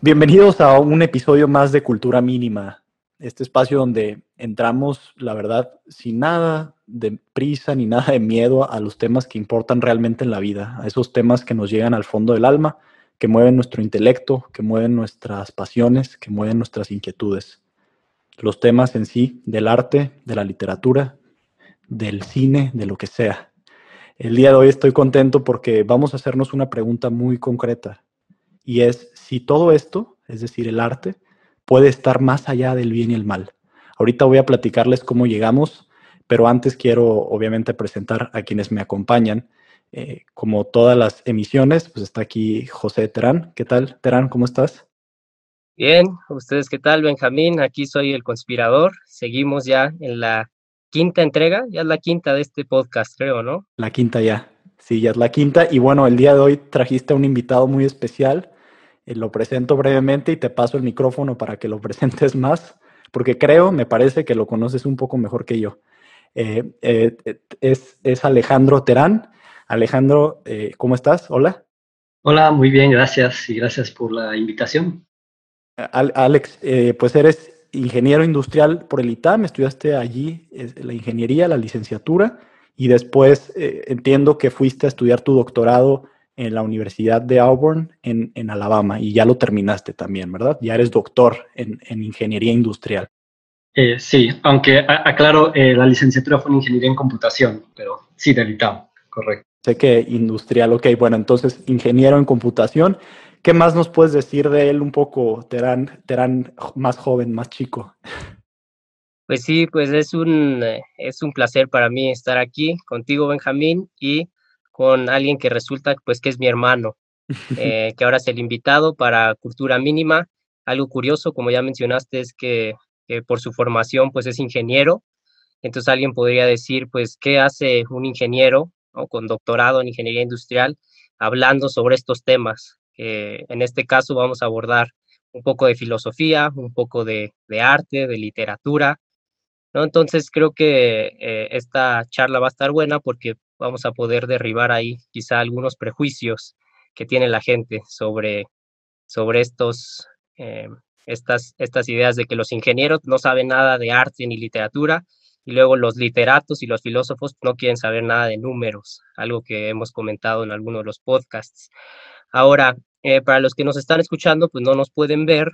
Bienvenidos a un episodio más de Cultura Mínima, este espacio donde entramos, la verdad, sin nada de prisa ni nada de miedo a los temas que importan realmente en la vida, a esos temas que nos llegan al fondo del alma que mueven nuestro intelecto, que mueven nuestras pasiones, que mueven nuestras inquietudes. Los temas en sí del arte, de la literatura, del cine, de lo que sea. El día de hoy estoy contento porque vamos a hacernos una pregunta muy concreta y es si todo esto, es decir, el arte, puede estar más allá del bien y el mal. Ahorita voy a platicarles cómo llegamos, pero antes quiero obviamente presentar a quienes me acompañan eh, como todas las emisiones, pues está aquí José Terán. ¿Qué tal, Terán? ¿Cómo estás? Bien, ¿ustedes qué tal, Benjamín? Aquí soy el conspirador. Seguimos ya en la quinta entrega, ya es la quinta de este podcast, creo, ¿no? La quinta ya, sí, ya es la quinta. Y bueno, el día de hoy trajiste a un invitado muy especial. Eh, lo presento brevemente y te paso el micrófono para que lo presentes más, porque creo, me parece que lo conoces un poco mejor que yo. Eh, es, es Alejandro Terán. Alejandro, eh, ¿cómo estás? Hola. Hola, muy bien, gracias y gracias por la invitación. Alex, eh, pues eres ingeniero industrial por el ITAM, estudiaste allí la ingeniería, la licenciatura, y después eh, entiendo que fuiste a estudiar tu doctorado en la Universidad de Auburn en, Alabama y ya lo terminaste también, ¿verdad? Ya eres doctor en, ingeniería industrial. sí, aunque aclaro, la licenciatura fue en ingeniería en computación, pero sí del ITAM, correcto. Sé que industrial, ok, bueno, entonces ingeniero en computación. ¿Qué más nos puedes decir de él un poco, Terán, Terán más joven, más chico? Pues sí, pues es un, eh, es un placer para mí estar aquí contigo, Benjamín, y con alguien que resulta pues que es mi hermano, eh, que ahora es el invitado para Cultura Mínima. Algo curioso, como ya mencionaste, es que, por su formación pues es ingeniero. Entonces alguien podría decir, pues, ¿qué hace un ingeniero con doctorado en ingeniería industrial, hablando sobre estos temas. en este caso vamos a abordar un poco de filosofía, un poco de, arte, de literatura. ¿no? Entonces creo que eh, esta charla va a estar buena porque vamos a poder derribar ahí quizá algunos prejuicios que tiene la gente sobre, sobre estos, eh, estas, estas ideas de que los ingenieros no saben nada de arte ni literatura y luego los literatos y los filósofos no quieren saber nada de números, algo que hemos comentado en algunos de los podcasts. Ahora, eh, para los que nos están escuchando, pues no nos pueden ver.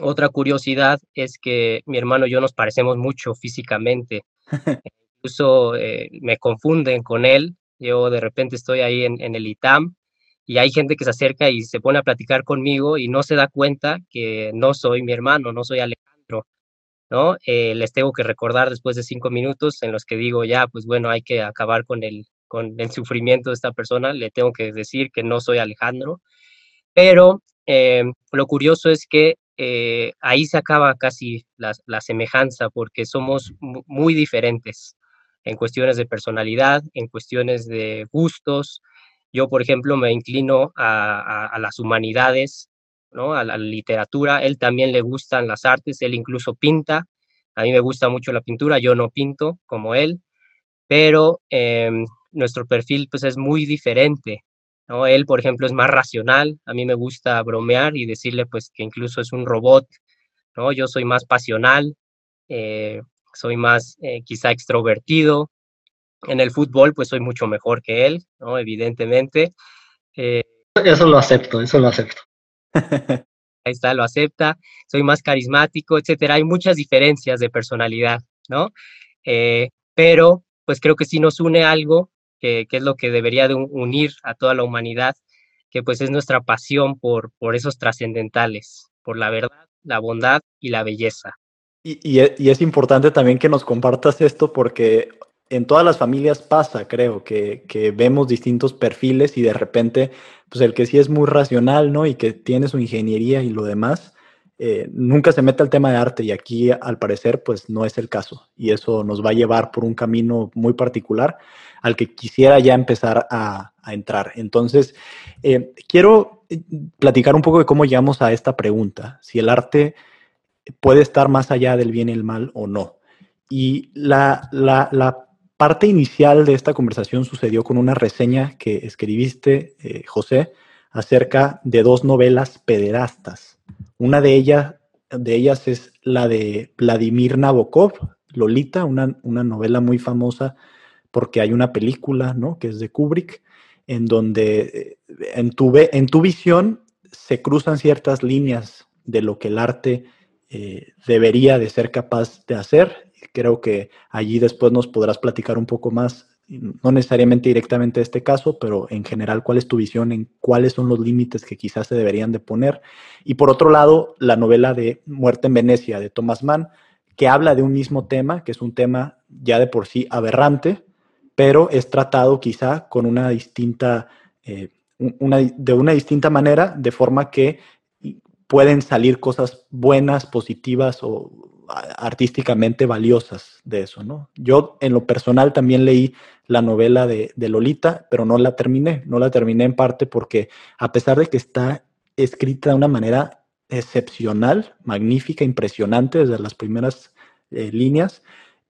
Otra curiosidad es que mi hermano y yo nos parecemos mucho físicamente. Incluso eh, me confunden con él. Yo de repente estoy ahí en, en el ITAM y hay gente que se acerca y se pone a platicar conmigo y no se da cuenta que no soy mi hermano, no soy Alejandro. ¿no? Eh, les tengo que recordar después de cinco minutos en los que digo, ya, pues bueno, hay que acabar con el, con el sufrimiento de esta persona, le tengo que decir que no soy Alejandro, pero eh, lo curioso es que eh, ahí se acaba casi la, la semejanza, porque somos muy diferentes en cuestiones de personalidad, en cuestiones de gustos. Yo, por ejemplo, me inclino a, las humanidades ¿no? A la literatura, él también le gustan las artes, él incluso pinta, a mí me gusta mucho la pintura, yo no pinto como él, pero em, nuestro perfil pues es muy diferente. Él, por ejemplo, es más racional, a mí me gusta bromear y decirle pues que incluso es un robot. Yo soy más pasional, eh, soy más eh, quizá extrovertido, en el fútbol pues soy mucho mejor que él, ¿no? Evidentemente. Eh, eso lo acepto, eso lo acepto. Ahí está, lo acepta, soy más carismático, etcétera. Hay muchas diferencias de personalidad, ¿no? Eh, pero pues creo que sí nos une algo que, es lo que debería de unir a toda la humanidad, que pues es nuestra pasión por, por esos trascendentales, por la verdad, la bondad y la belleza. Y, y, es importante también que nos compartas esto porque en todas las familias pasa, creo, que, que, vemos distintos perfiles y de repente, pues el que sí es muy racional, ¿no? Y que tiene su ingeniería y lo demás, eh, nunca se mete al tema de arte y aquí al parecer pues no es el caso y eso nos va a llevar por un camino muy particular al que quisiera ya empezar a, entrar. Entonces, eh, quiero eh, platicar un poco de cómo llegamos a esta pregunta, si el arte puede estar más allá del bien y el mal o no. Y la, la, parte inicial de esta conversación sucedió con una reseña que escribiste, José, acerca de dos novelas pederastas una de, ellas, de ellas es la de Vladimir Nabokov, Lolita, una, una, novela muy famosa porque hay una película, ¿no? Que es de Kubrick, en donde eh, en tu, en tu visión se cruzan ciertas líneas de lo que el arte eh, debería de ser capaz de hacer. Creo que allí después nos podrás platicar un poco más no necesariamente directamente este caso, pero en general, ¿cuál es tu visión en cuáles son los límites que quizás se deberían de poner? Y por otro lado, la novela de Muerte en Venecia de Thomas Mann, que habla de un mismo tema, que es un tema ya de por sí aberrante, pero es tratado quizá con una distinta, eh, de una distinta manera, de forma que pueden salir cosas buenas, positivas o artísticamente valiosas de eso, ¿no? Yo en lo personal también leí la novela de, Lolita, pero no la terminé, no la terminé en parte porque a pesar de que está escrita de una manera excepcional, magnífica, impresionante desde las primeras eh, líneas,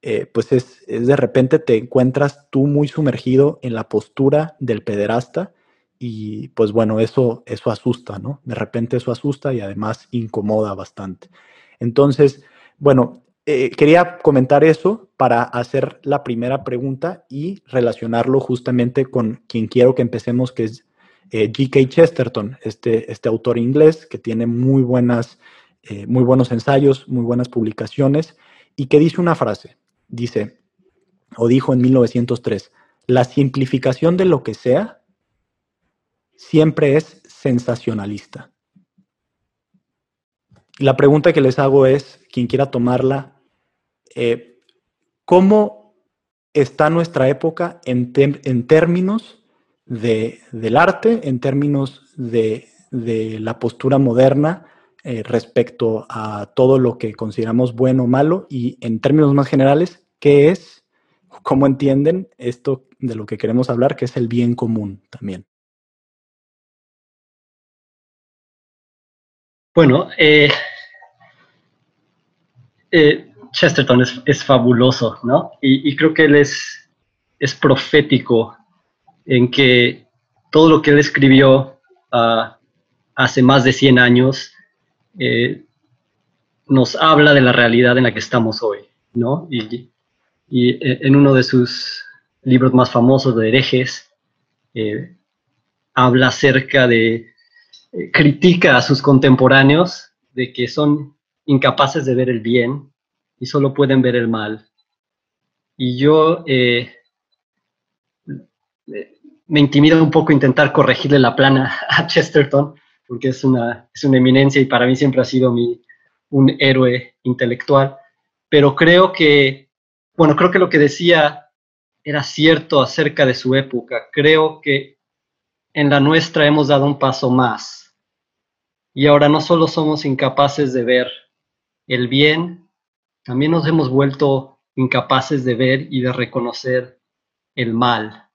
eh, pues es, de repente te encuentras tú muy sumergido en la postura del pederasta y pues bueno, eso, eso asusta, ¿no? De repente eso asusta y además incomoda bastante. Entonces, bueno, eh, quería comentar eso para hacer la primera pregunta y relacionarlo justamente con quien quiero que empecemos, que es eh, G.K. Chesterton, este, este autor inglés que tiene muy, buenas, eh, muy buenos ensayos, muy buenas publicaciones y que dice una frase, dice, o dijo en 1903, la simplificación de lo que sea siempre es sensacionalista. La pregunta que les hago es, quien quiera tomarla, eh, ¿cómo está nuestra época en, términos del arte, en términos de, la postura moderna eh, respecto a todo lo que consideramos bueno o malo y en términos más generales, qué es, cómo entienden esto de lo que queremos hablar, que es el bien común también? Bueno, eh, eh, Chesterton es, fabuloso, ¿no? Y, creo que él es, profético en que todo lo que él escribió ah, hace más de 100 años eh, nos habla de la realidad en la que estamos hoy, ¿no? Y, en uno de sus libros más famosos de herejes, habla acerca de, critica a sus contemporáneos de que son incapaces de ver el bien y solo pueden ver el mal. Y yo eh, me intimida un poco intentar corregirle la plana a Chesterton, porque es una, es una eminencia y para mí siempre ha sido mi, un héroe intelectual. Pero creo que, bueno, creo que lo que decía era cierto acerca de su época. Creo que en la nuestra hemos dado un paso más. Y ahora no solo somos incapaces de ver el bien, también nos hemos vuelto incapaces de ver y de reconocer el mal.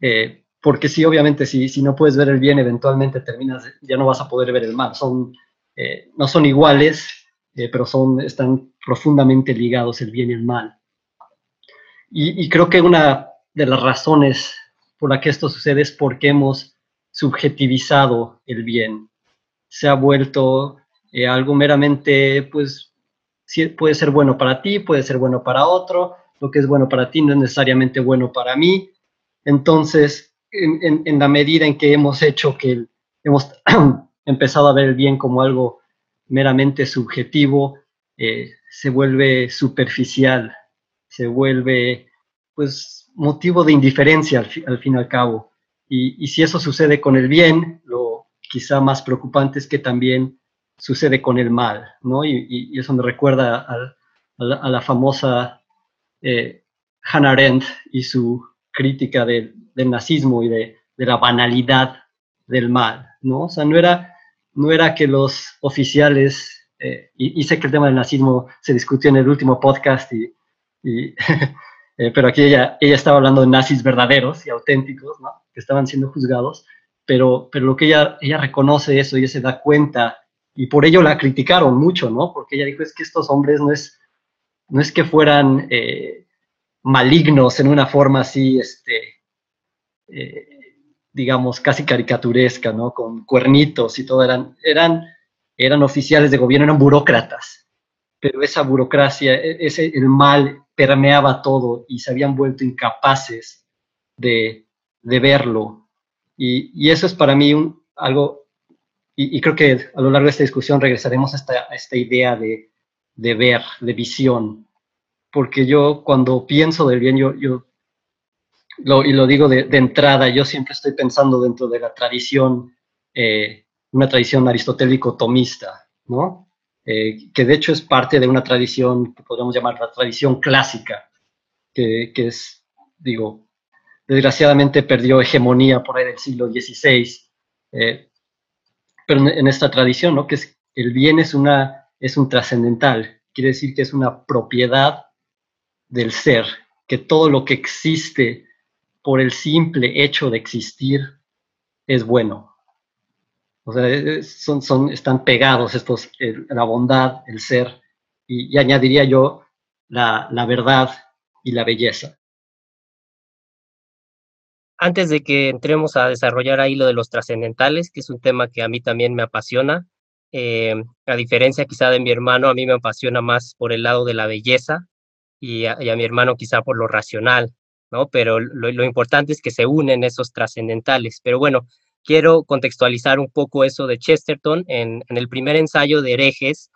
Eh, porque sí, obviamente, si, si no puedes ver el bien, eventualmente terminas, ya no vas a poder ver el mal. Son, eh, no son iguales, eh, pero son, están profundamente ligados el bien y el mal. Y, y creo que una de las razones por la que esto sucede es porque hemos subjetivizado el bien. Se ha vuelto eh, algo meramente, pues, puede ser bueno para ti, puede ser bueno para otro, lo que es bueno para ti no es necesariamente bueno para mí. Entonces, en, la medida en que hemos hecho que hemos empezado a ver el bien como algo meramente subjetivo, eh, se vuelve superficial, se vuelve, pues, motivo de indiferencia al, fin y al cabo. Y, y, si eso sucede con el bien, lo quizá más preocupante es que también sucede con el mal, ¿no? Y, eso me recuerda a, la, famosa eh, Hannah Arendt y su crítica del nazismo y de, la banalidad del mal, ¿no? O sea, no era, no era que los oficiales, eh, y, sé que el tema del nazismo se discutió en el último podcast, y, eh, pero aquí ella, ella estaba hablando de nazis verdaderos y auténticos, ¿no? Que estaban siendo juzgados, pero, pero lo que ella, ella reconoce eso ella se da cuenta, y por ello la criticaron mucho, ¿no? Porque ella dijo, es que estos hombres no es, no es que fueran eh, malignos en una forma así, este, eh, digamos, casi caricaturesca, ¿no? Con cuernitos y todo, eran, eran, eran oficiales de gobierno, eran burócratas, pero esa burocracia, e, ese, el mal permeaba todo y se habían vuelto incapaces de, de verlo y, eso es para mí un, algo, y, creo que a lo largo de esta discusión regresaremos a esta, esta idea de, de, ver, de visión, porque yo cuando pienso del bien, yo, yo lo, y lo digo de, entrada, yo siempre estoy pensando dentro de la tradición, eh, una tradición aristotélico-tomista, ¿no? Eh, que de hecho es parte de una tradición que podríamos llamar la tradición clásica, que, es, digo, desgraciadamente perdió hegemonía por ahí del siglo XVI, eh, pero en, esta tradición, ¿no? que es, el bien es, una, es un trascendental, quiere decir que es una propiedad del ser, que todo lo que existe por el simple hecho de existir es bueno. O sea, son, son, están pegados estos, la bondad, el ser, y, y añadiría yo la, la verdad y la belleza antes de que entremos a desarrollar ahí lo de los trascendentales, que es un tema que a mí también me apasiona, eh, a diferencia quizá de mi hermano, a mí me apasiona más por el lado de la belleza y a, mi hermano quizá por lo racional, ¿no? Pero lo, importante es que se unen esos trascendentales. Pero bueno, quiero contextualizar un poco eso de Chesterton. En, el primer ensayo de herejes,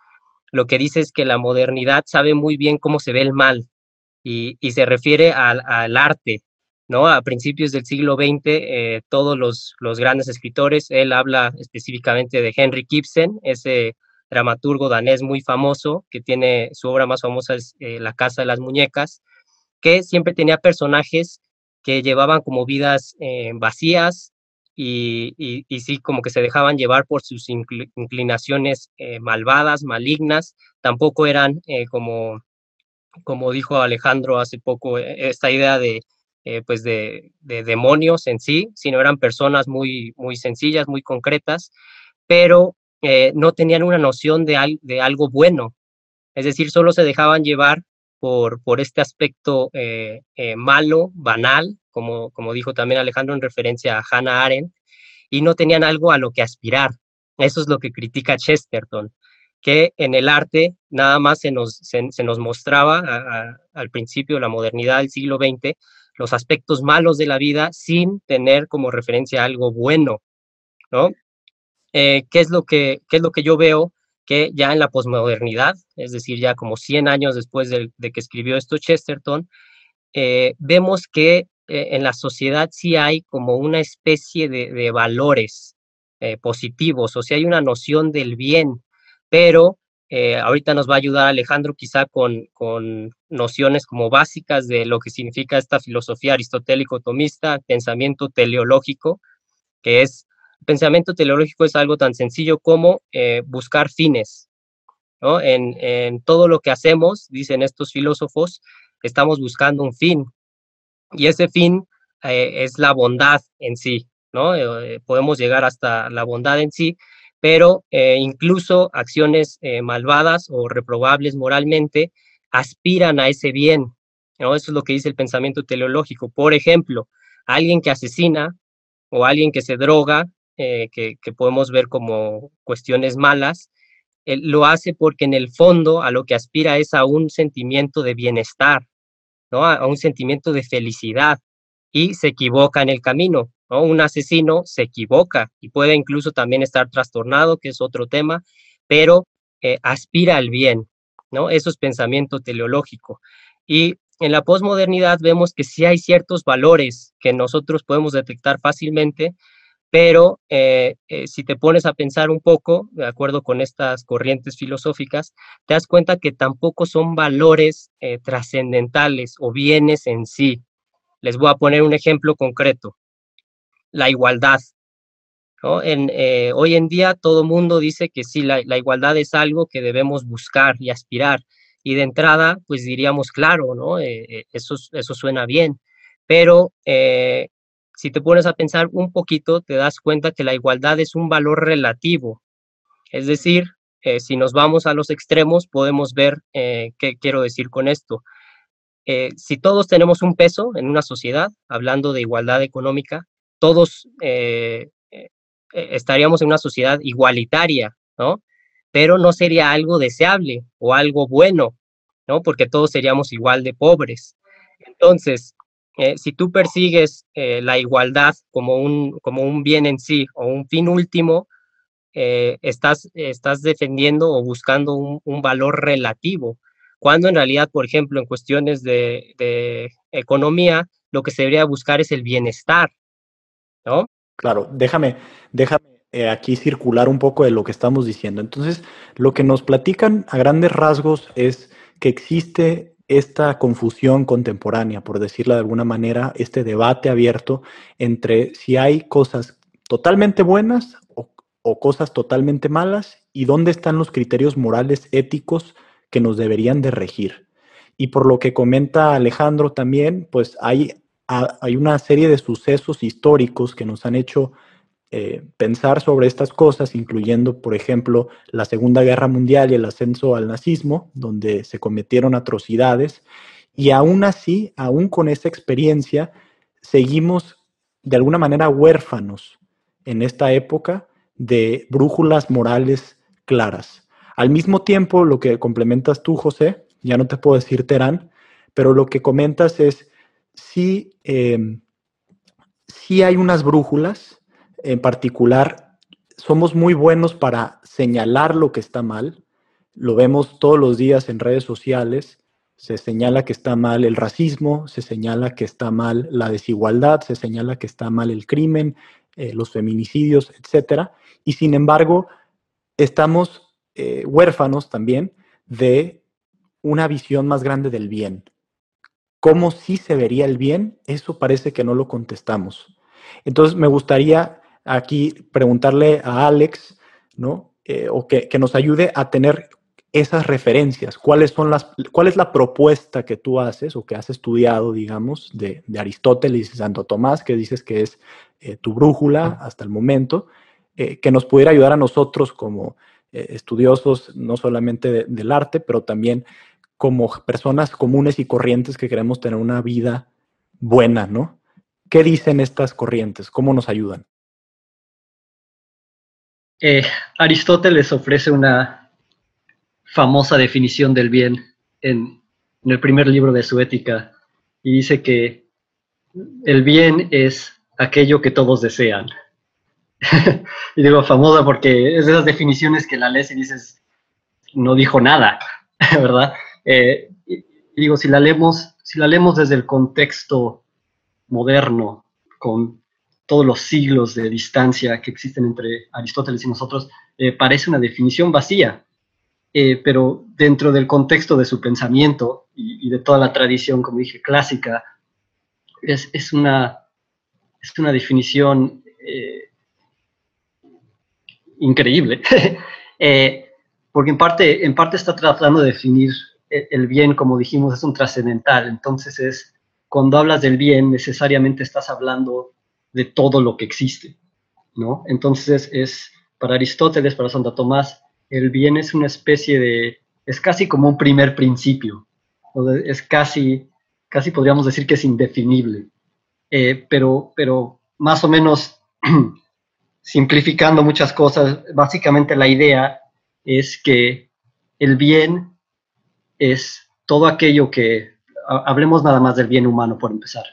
lo que dice es que la modernidad sabe muy bien cómo se ve el mal y, se refiere al arte, ¿no? A principios del siglo XX, eh, todos los, los, grandes escritores, él habla específicamente de Henry Ibsen, ese dramaturgo danés muy famoso, que tiene su obra más famosa es eh, La Casa de las Muñecas, que siempre tenía personajes que llevaban como vidas eh, vacías y, y, sí, como que se dejaban llevar por sus inclinaciones malvadas, malignas, tampoco eran como, como dijo Alejandro hace poco, esta idea de eh, pues de, demonios en sí, sino eran personas muy, muy sencillas, muy concretas, pero eh, no tenían una noción de, de algo bueno. Es decir, solo se dejaban llevar por, este aspecto eh, malo, banal, como, como dijo también Alejandro en referencia a Hannah Arendt, y no tenían algo a lo que aspirar. Eso es lo que critica Chesterton, que en el arte nada más se nos, se, nos mostraba al principio de la modernidad del siglo XX los aspectos malos de la vida sin tener como referencia algo bueno, ¿no? Eh, ¿qué, es lo que, ¿Qué es lo que yo veo? Que ya en la posmodernidad, es decir, ya como 100 años después de, que escribió esto Chesterton, eh, vemos que eh, en la sociedad sí hay como una especie de, valores positivos, o sea, hay una noción del bien, pero eh, ahorita nos va a ayudar Alejandro quizá con, con, nociones como básicas de lo que significa esta filosofía aristotélico-tomista, pensamiento teleológico, que es, pensamiento teleológico es algo tan sencillo como eh, buscar fines. En, todo lo que hacemos, dicen estos filósofos, estamos buscando un fin. Y ese fin eh, es la bondad en sí, ¿no? podemos llegar hasta la bondad en sí, pero eh, incluso acciones eh, malvadas o reprobables moralmente aspiran a ese bien. ¿no? Eso es lo que dice el pensamiento teleológico. Por ejemplo, alguien que asesina o alguien que se droga, eh, que, podemos ver como cuestiones malas, lo hace porque en el fondo a lo que aspira es a un sentimiento de bienestar, ¿no? a un sentimiento de felicidad y se equivoca en el camino. Un asesino se equivoca y puede incluso también estar trastornado, que es otro tema, pero eh, aspira al bien, ¿no? Eso es pensamiento teleológico. Y en la posmodernidad vemos que sí hay ciertos valores que nosotros podemos detectar fácilmente, pero eh, eh, si te pones a pensar un poco, de acuerdo con estas corrientes filosóficas, te das cuenta que tampoco son valores eh, trascendentales o bienes en sí. Les voy a poner un ejemplo concreto, la igualdad. hoy en día todo mundo dice que sí, la, igualdad es algo que debemos buscar y aspirar. Y de entrada, pues diríamos, claro, ¿no? eso, eso suena bien, pero si te pones a pensar un poquito, te das cuenta que la igualdad es un valor relativo. Es decir, eh, si nos vamos a los extremos, podemos ver eh, qué quiero decir con esto. Eh, si todos tenemos un peso en una sociedad, hablando de igualdad económica, todos estaríamos en una sociedad igualitaria, ¿no? Pero no sería algo deseable o algo bueno, ¿no? Porque todos seríamos igual de pobres. Entonces, eh, si tú persigues eh, la igualdad como un, como un bien en sí o un fin último, eh, estás, estás defendiendo o buscando un, un, valor relativo, cuando en realidad, por ejemplo, en cuestiones de, de, economía, lo que se debería buscar es el bienestar, ¿no? Claro, déjame, déjame aquí circular un poco de lo que estamos diciendo. Entonces, lo que nos platican a grandes rasgos es que existe esta confusión contemporánea, por decirla de alguna manera, este debate abierto entre si hay cosas totalmente buenas o, cosas totalmente malas y dónde están los criterios morales éticos que nos deberían de regir. Y por lo que comenta Alejandro también, pues hay, hay una serie de sucesos históricos que nos han hecho eh, pensar sobre estas cosas, incluyendo, por ejemplo, la Segunda Guerra Mundial y el ascenso al nazismo, donde se cometieron atrocidades, y aún así, aún con esa experiencia, seguimos de alguna manera huérfanos en esta época de brújulas morales claras. Al mismo tiempo, lo que complementas tú, José, ya no te puedo decir Terán, pero lo que comentas es si, eh, si hay unas brújulas en particular, somos muy buenos para señalar lo que está mal. Lo vemos todos los días en redes sociales. Se señala que está mal el racismo, se señala que está mal la desigualdad, se señala que está mal el crimen, eh, los feminicidios, etc. Y sin embargo, estamos eh, huérfanos también de una visión más grande del bien. ¿Cómo sí se vería el bien? Eso parece que no lo contestamos. Entonces, me gustaría aquí preguntarle a Alex, ¿no? Eh, o que, nos ayude a tener esas referencias. ¿Cuáles son las, ¿Cuál es la propuesta que tú haces o que has estudiado, digamos, de, Aristóteles y Santo Tomás, que dices que es eh, tu brújula hasta el momento, eh, que nos pudiera ayudar a nosotros como estudiosos, no solamente del arte, pero también como personas comunes y corrientes que queremos tener una vida buena, ¿no? ¿Qué dicen estas corrientes? ¿Cómo nos ayudan? Aristóteles ofrece una famosa definición del bien en, el primer libro de su ética y dice que el bien es aquello que todos desean. y digo famosa porque es de esas definiciones que la lees y dices, no dijo nada, ¿verdad? Eh, y digo, si la leemos, si la leemos desde el contexto moderno, con todos los siglos de distancia que existen entre Aristóteles y nosotros, eh, parece una definición vacía, eh, pero dentro del contexto de su pensamiento y, de toda la tradición, como dije, clásica, es, una, es una definición eh, increíble, porque en parte, en parte está tratando de definir el bien, como dijimos, es un trascendental, entonces es, cuando hablas del bien, necesariamente estás hablando de todo lo que existe, ¿no? Entonces es, para Aristóteles, para Santa Tomás, el bien es una especie de, es casi como un primer principio, es casi, casi podríamos decir que es indefinible, eh, pero, pero más o menos simplificando muchas cosas, básicamente la idea es que el bien es todo aquello que, hablemos nada más del bien humano por empezar,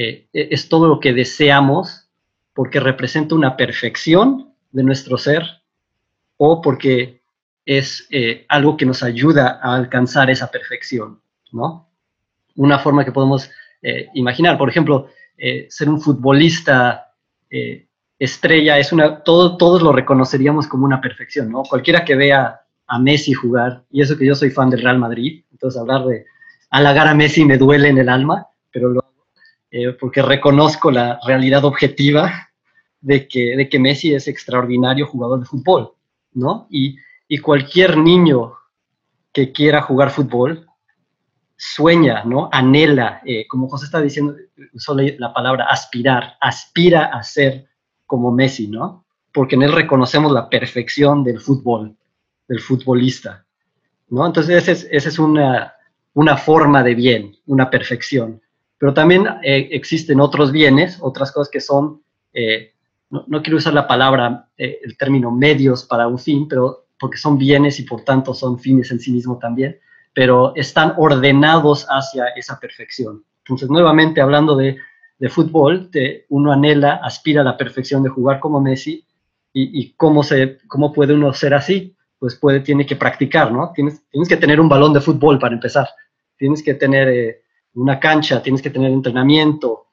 eh, e-, es todo lo que deseamos porque representa una perfección de nuestro ser o porque es eh, algo que nos ayuda a alcanzar esa perfección, ¿no? Una forma que podemos eh, imaginar, por ejemplo, ser un futbolista estrella, es una, todo, todos lo reconoceríamos como una perfección, ¿no? Cualquiera que vea a Messi jugar, y eso que yo soy fan del Real Madrid, entonces hablar de halagar a Messi me duele en el alma, pero lo eh, porque reconozco la realidad objetiva de que, Messi es extraordinario jugador de fútbol, ¿no? Y, cualquier niño que quiera jugar fútbol sueña, ¿no? Anhela, eh, como José está diciendo, usó la palabra aspirar, aspira a ser como Messi, ¿no? Porque en él reconocemos la perfección del fútbol, del futbolista, ¿no? Entonces esa es, una, una, forma de bien, una perfección. Pero también eh, existen otros bienes, otras cosas que son, eh, no, quiero usar la palabra, el término medios para un fin, pero porque son bienes y por tanto son fines en sí mismo también pero están ordenados hacia esa perfección. Entonces, nuevamente hablando de, fútbol, uno anhela, aspira a la perfección de jugar como Messi y, cómo, se, cómo puede uno ser así. Pues puede, tiene que practicar, ¿no? Tienes, que tener un balón de fútbol para empezar. Tienes que tener eh, una cancha, tienes que tener entrenamiento.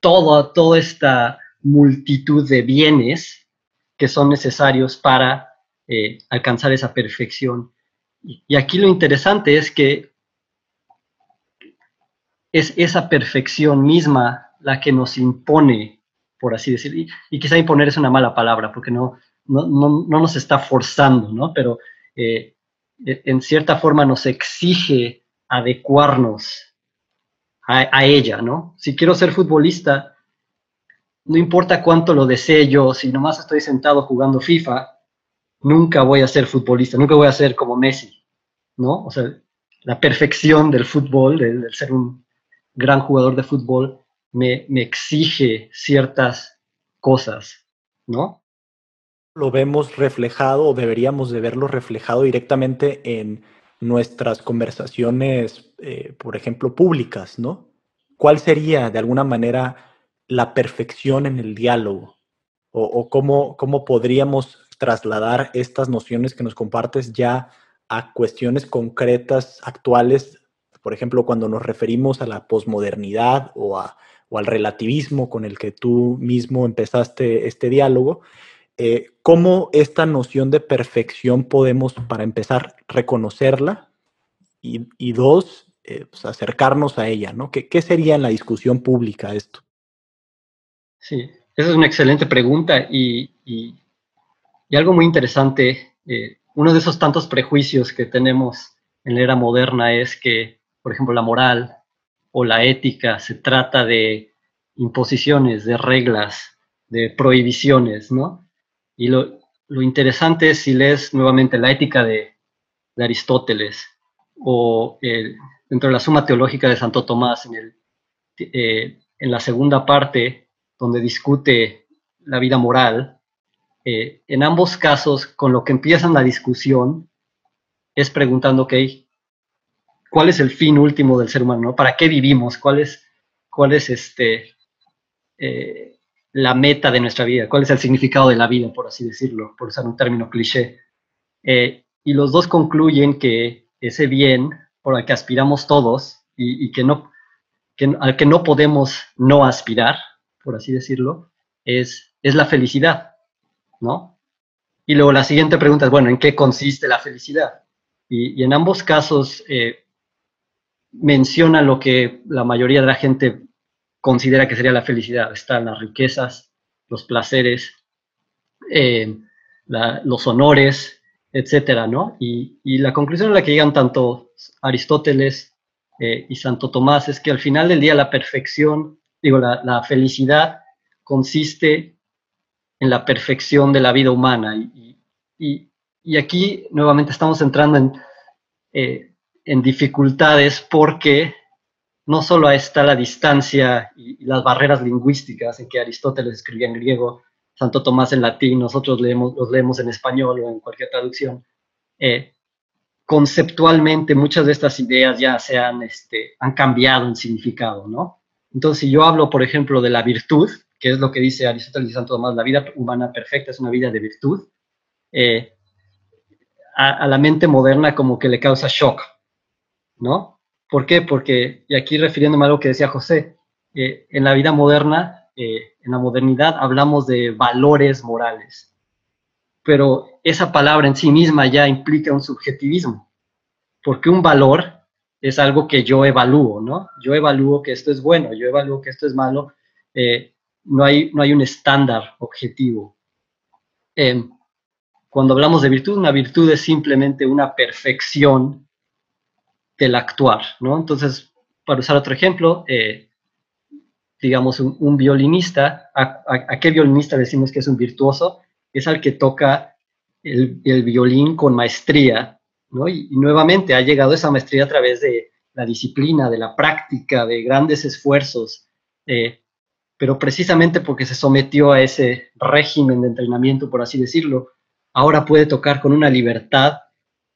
Todo, toda esta multitud de bienes que son necesarios para eh, alcanzar esa perfección. Y aquí lo interesante es que es esa perfección misma la que nos impone, por así decir, y, quizá imponer es una mala palabra, porque no, no, nos está forzando, ¿no? Pero eh, e, en cierta forma nos exige adecuarnos a, ella, ¿no? Si quiero ser futbolista, no importa cuánto lo desee yo, si nomás estoy sentado jugando FIFA, nunca voy a ser futbolista, nunca voy a ser como Messi, ¿no? O sea, la perfección del fútbol, del, ser un gran jugador de fútbol, me, exige ciertas cosas, ¿no? Lo vemos reflejado o deberíamos de verlo reflejado directamente en nuestras conversaciones, eh, por ejemplo, públicas, ¿no? ¿Cuál sería, de alguna manera, la perfección en el diálogo? ¿O, cómo, cómo podríamos trasladar estas nociones que nos compartes ya a cuestiones concretas, actuales, por ejemplo, cuando nos referimos a la posmodernidad o, al relativismo con el que tú mismo empezaste este diálogo, eh, ¿cómo esta noción de perfección podemos, para empezar, reconocerla? Y, dos, eh, pues, acercarnos a ella, ¿no? ¿Qué, ¿Qué, sería en la discusión pública esto? Sí, esa es una excelente pregunta y y algo muy interesante, eh, uno de esos tantos prejuicios que tenemos en la era moderna es que, por ejemplo, la moral o la ética se trata de imposiciones, de reglas, de prohibiciones, ¿no? Y lo, interesante es si lees nuevamente la ética de, Aristóteles o dentro de la Suma Teológica de Santo Tomás, en, el, eh, en la segunda parte, donde discute la vida moral, eh, en ambos casos, con lo que empiezan la discusión, es preguntando, ok, ¿cuál es el fin último del ser humano? ¿Para qué vivimos? ¿Cuál es, cuál es este, eh, la meta de nuestra vida? ¿Cuál es el significado de la vida, por así decirlo, por usar un término cliché? Eh, y los dos concluyen que ese bien por el que aspiramos todos y, que no, al que no podemos no aspirar, por así decirlo, es, es la felicidad. ¿no? Y luego la siguiente pregunta es, bueno, ¿en qué consiste la felicidad? Y, en ambos casos eh, menciona lo que la mayoría de la gente considera que sería la felicidad. Están las riquezas, los placeres, eh, los honores, etcétera, ¿no? Y, la conclusión a la que llegan tanto Aristóteles eh, y Santo Tomás es que al final del día la perfección, digo, la, felicidad consiste en la perfección de la vida humana. Y, aquí nuevamente estamos entrando en, eh, en dificultades porque no solo está la distancia y, las barreras lingüísticas en que Aristóteles escribía en griego, Santo Tomás en latín, nosotros leemos, los leemos en español o en cualquier traducción. Eh, conceptualmente muchas de estas ideas ya se han, este, han cambiado en significado, ¿no? Entonces, si yo hablo, por ejemplo, de la virtud, que es lo que dice Aristóteles y Santo Tomás, la vida humana perfecta es una vida de virtud, eh, a, la mente moderna como que le causa shock, ¿no? ¿Por qué? Porque, y aquí refiriéndome a algo que decía José, eh, en la vida moderna eh, en la modernidad hablamos de valores morales, pero esa palabra en sí misma ya implica un subjetivismo, porque un valor es algo que yo evalúo, ¿no? Yo evalúo que esto es bueno, yo evalúo que esto es malo, eh, no, hay, no hay un estándar objetivo. Cuando hablamos de virtud, una virtud es simplemente una perfección del actuar, ¿no? Entonces, para usar otro ejemplo, eh, digamos, un, violinista, a, qué violinista decimos que es un virtuoso? Es al que toca el, violín con maestría, ¿no? Y, nuevamente ha llegado esa maestría a través de la disciplina, de la práctica, de grandes esfuerzos, eh, pero precisamente porque se sometió a ese régimen de entrenamiento, por así decirlo, ahora puede tocar con una libertad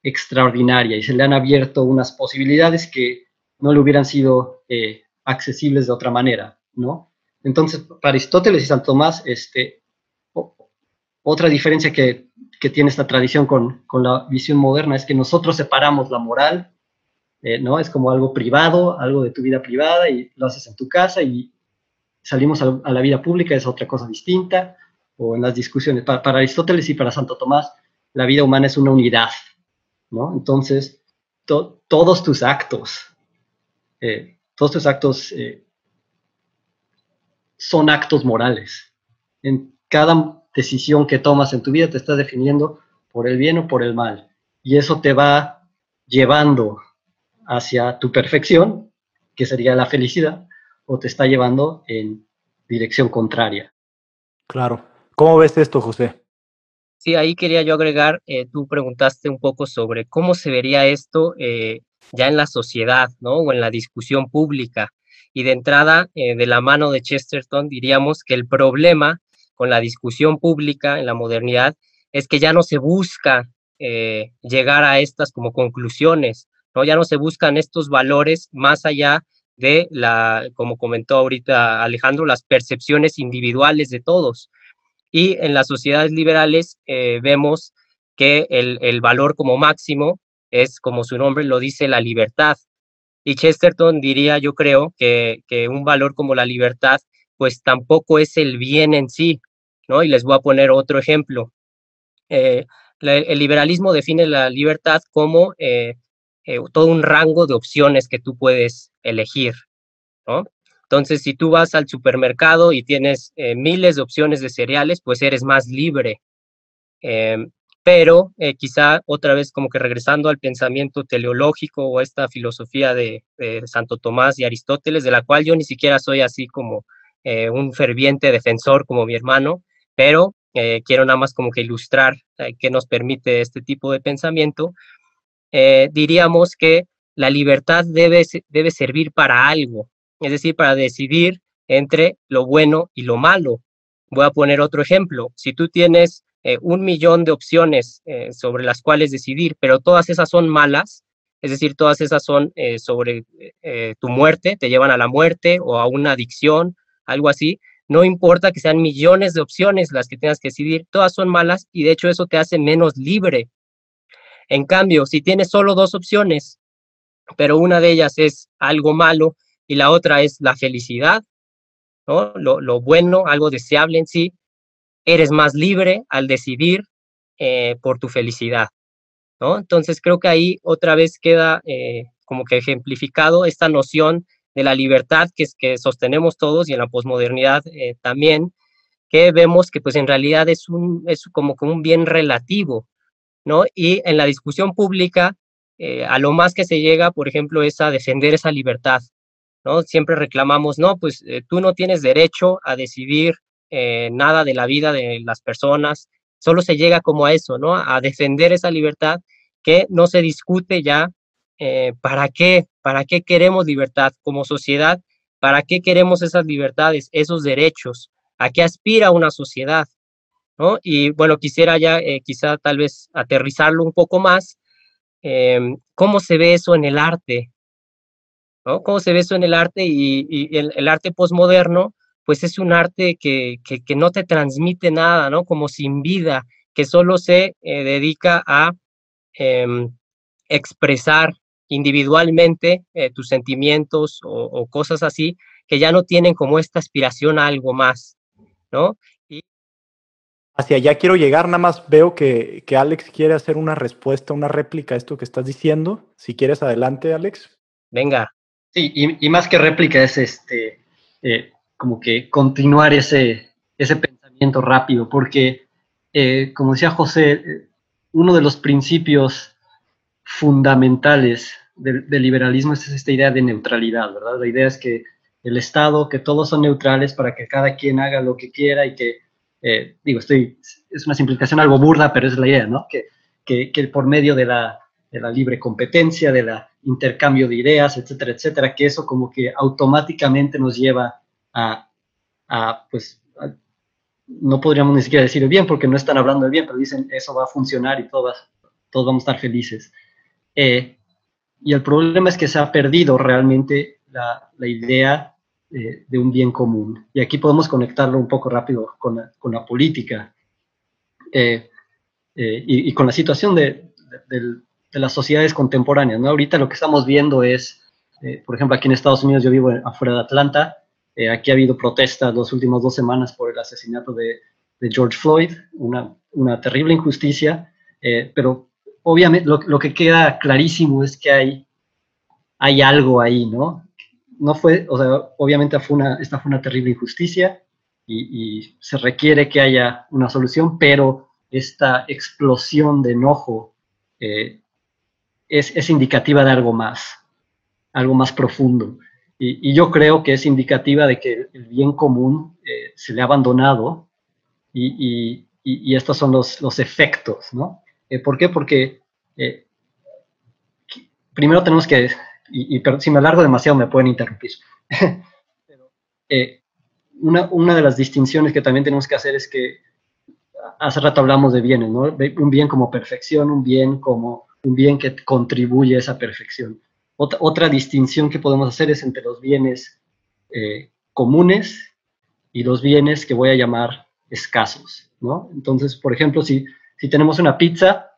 extraordinaria y se le han abierto unas posibilidades que no le hubieran sido eh, accesibles de otra manera, ¿no? Entonces, para Aristóteles y Santo Tomás, este, otra diferencia que, que, tiene esta tradición con, con, la visión moderna es que nosotros separamos la moral, eh, ¿no? Es como algo privado, algo de tu vida privada y lo haces en tu casa y salimos a, la vida pública, es otra cosa distinta, o en las discusiones. Para Aristóteles y para Santo Tomás, la vida humana es una unidad, ¿no? Entonces, todos tus actos, eh, todos tus actos eh, son actos morales. En cada decisión que tomas en tu vida te estás definiendo por el bien o por el mal. Y eso te va llevando hacia tu perfección, que sería la felicidad, o te está llevando en dirección contraria. Claro. ¿Cómo ves esto, José? Sí, ahí quería yo agregar, eh, tú preguntaste un poco sobre cómo se vería esto eh, ya en la sociedad, ¿no? O en la discusión pública. Y de entrada, eh, de la mano de Chesterton, diríamos que el problema con la discusión pública en la modernidad es que ya no se busca llegar a estas como conclusiones, ¿no? Ya no se buscan estos valores más allá de la, como comentó ahorita Alejandro, las percepciones individuales de todos. Y en las sociedades liberales eh, vemos que el, valor como máximo es, como su nombre lo dice, la libertad. Y Chesterton diría, yo creo, que, un valor como la libertad, pues tampoco es el bien en sí, ¿no? Y les voy a poner otro ejemplo. Eh, el liberalismo define la libertad como eh, todo un rango de opciones que tú puedes elegir, ¿no? Entonces, si tú vas al supermercado y tienes eh, miles de opciones de cereales, pues eres más libre. Em, pero eh, quizá otra vez como que regresando al pensamiento teleológico o esta filosofía de, Santo Tomás y Aristóteles, de la cual yo ni siquiera soy así como eh, un ferviente defensor como mi hermano, pero quiero nada más como que ilustrar qué nos permite este tipo de pensamiento, diríamos que la libertad debe, debe servir para algo, es decir, para decidir entre lo bueno y lo malo. Voy a poner otro ejemplo. Si tú tienes eh, un millón de opciones eh, sobre las cuales decidir, pero todas esas son malas, es decir, todas esas son eh, sobre tu muerte, te llevan a la muerte o a una adicción, algo así, no importa que sean millones de opciones las que tengas que decidir, todas son malas y de hecho eso te hace menos libre. En cambio, si tienes solo dos opciones, pero una de ellas es algo malo y la otra es la felicidad, ¿no? Lo, bueno, algo deseable en sí, eres más libre al decidir eh, por tu felicidad, ¿no? Entonces creo que ahí otra vez queda eh, como que ejemplificado esta noción de la libertad que, es, que sostenemos todos y en la posmodernidad eh, también, que vemos que pues en realidad es, un, es como que un bien relativo, ¿no? Y en la discusión pública, a lo más que se llega, por ejemplo, es a defender esa libertad, Siempre reclamamos, no, pues eh, tú no tienes derecho a decidir eh, nada de la vida de las personas, solo se llega como a eso, ¿no? A defender esa libertad que no se discute ya eh, para qué, para qué queremos libertad como sociedad, para qué queremos esas libertades, esos derechos, a qué aspira una sociedad, ¿no? Y bueno, quisiera ya quizá tal vez aterrizarlo un poco más. Em, ¿Cómo se ve eso en el arte? ¿No? ¿Cómo se ve eso en el arte? Y, el, arte posmoderno, pues es un arte que, no te transmite nada, ¿no? Como sin vida, que solo se eh, dedica a em, expresar individualmente eh, tus sentimientos o, cosas así, que ya no tienen como esta aspiración a algo más, ¿no? Y... Hacia allá quiero llegar, nada más veo que, que Alex quiere hacer una respuesta, una réplica a esto que estás diciendo. Si quieres, adelante, Alex. Venga. Sí, y, más que réplica es este, eh, como que continuar ese, ese pensamiento rápido, porque, eh, como decía José, eh, uno de los principios fundamentales del, liberalismo es esta idea de neutralidad, ¿verdad? La idea es que el Estado, que todos son neutrales para que cada quien haga lo que quiera y que, digo, estoy, es una simplificación algo burda, pero es la idea, ¿no? Que, que, que por medio de la, de la libre competencia, de la intercambio de ideas, etcétera, etcétera, que eso como que automáticamente nos lleva a, pues, no podríamos ni siquiera decir bien porque no están hablando del bien, pero dicen eso va a funcionar y todos, vamos a estar felices. Eh, y el problema es que se ha perdido realmente la, idea eh, de un bien común. Y aquí podemos conectarlo un poco rápido con la, política eh, y, con la situación de, del, de las sociedades contemporáneas. ¿no? Ahorita lo que estamos viendo es, eh, por ejemplo, aquí en Estados Unidos, yo vivo afuera de Atlanta, eh, aquí ha habido protestas las últimas dos semanas por el asesinato de, George Floyd, una, terrible injusticia, eh, pero obviamente lo, que queda clarísimo es que hay, hay algo ahí, ¿no? No fue, o sea, obviamente fue una, esta fue una terrible injusticia y, se requiere que haya una solución, pero esta explosión de enojo es, indicativa de algo más, algo más profundo. Y, yo creo que es indicativa de que el bien común eh, se le ha abandonado y, estos son los, efectos, ¿no? Eh, ¿Por qué? Porque eh, primero tenemos que, y, si me alargo demasiado me pueden interrumpir, una, una, de las distinciones que también tenemos que hacer es que hace rato hablamos de bienes, ¿no? Un bien como perfección, un bien como un bien que contribuye a esa perfección. Otra, distinción que podemos hacer es entre los bienes eh, comunes y los bienes que voy a llamar escasos, ¿no? Entonces, por ejemplo, si, si tenemos una pizza,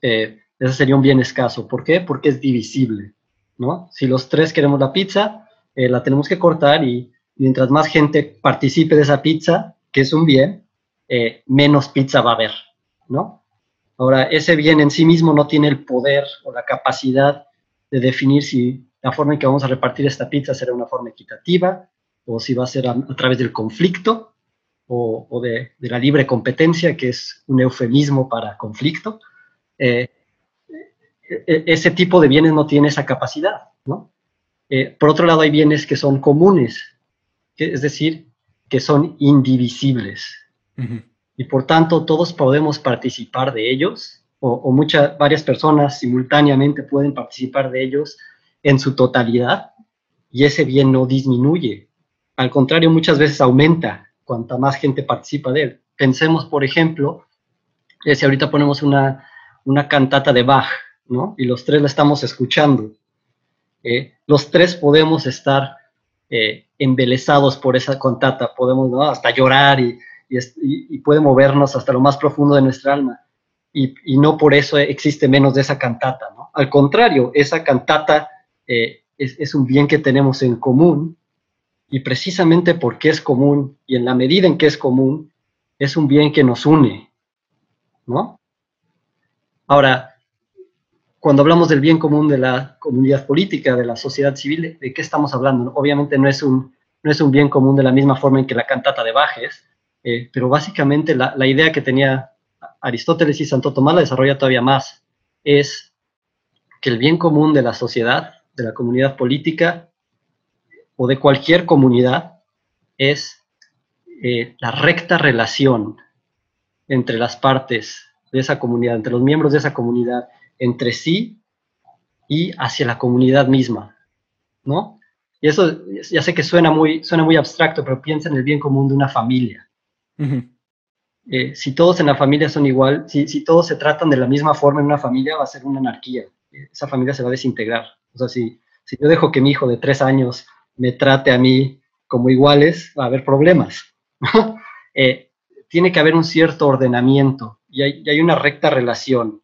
eh, ese sería un bien escaso. ¿Por qué? Porque es divisible, ¿no? Si los tres queremos la pizza, eh, la tenemos que cortar y mientras más gente participe de esa pizza, que es un bien, menos pizza va a haber, ¿no? Ahora, ese bien en sí mismo no tiene el poder o la capacidad de definir si la forma en que vamos a repartir esta pizza será una forma equitativa o si va a ser a, través del conflicto o, de, la libre competencia, que es un eufemismo para conflicto. Eh, e, e, ese tipo de bienes no tiene esa capacidad, ¿no? Eh, por otro lado, hay bienes que son comunes, es decir, que son indivisibles y por tanto todos podemos participar de ellos o, muchas, varias personas simultáneamente pueden participar de ellos en su totalidad y ese bien no disminuye. Al contrario, muchas veces aumenta cuanta más gente participa de él. Pensemos, por ejemplo, eh, si ahorita ponemos una, una cantata de Bach, ¿no? Y los tres la estamos escuchando. Eh, los tres podemos estar eh, embelesados por esa cantata, podemos hasta llorar y, y, puede movernos hasta lo más profundo de nuestra alma. Y, no por eso existe menos de esa cantata, ¿no? Al contrario, esa cantata eh, es, un bien que tenemos en común y precisamente porque es común y en la medida en que es común, es un bien que nos une, ¿no? Ahora, cuando hablamos del bien común de la comunidad política, de la sociedad civil, ¿de qué estamos hablando? Obviamente no es un, no es un bien común de la misma forma en que la cantata de Bajes, eh, pero básicamente la, idea que tenía Aristóteles y Santo Tomás la desarrolla todavía más, es que el bien común de la sociedad, de la comunidad política o de cualquier comunidad es eh, la recta relación entre las partes de esa comunidad, entre los miembros de esa comunidad, entre sí y hacia la comunidad misma, ¿no? Y eso ya sé que suena muy, suena muy abstracto, pero piensa en el bien común de una familia. Eh, si todos en la familia son igual, si, todos se tratan de la misma forma en una familia, va a ser una anarquía. Esa familia se va a desintegrar. O sea, si, si yo dejo que mi hijo de tres años me trate a mí como iguales, va a haber problemas. Eh, tiene que haber un cierto ordenamiento y hay, una recta relación.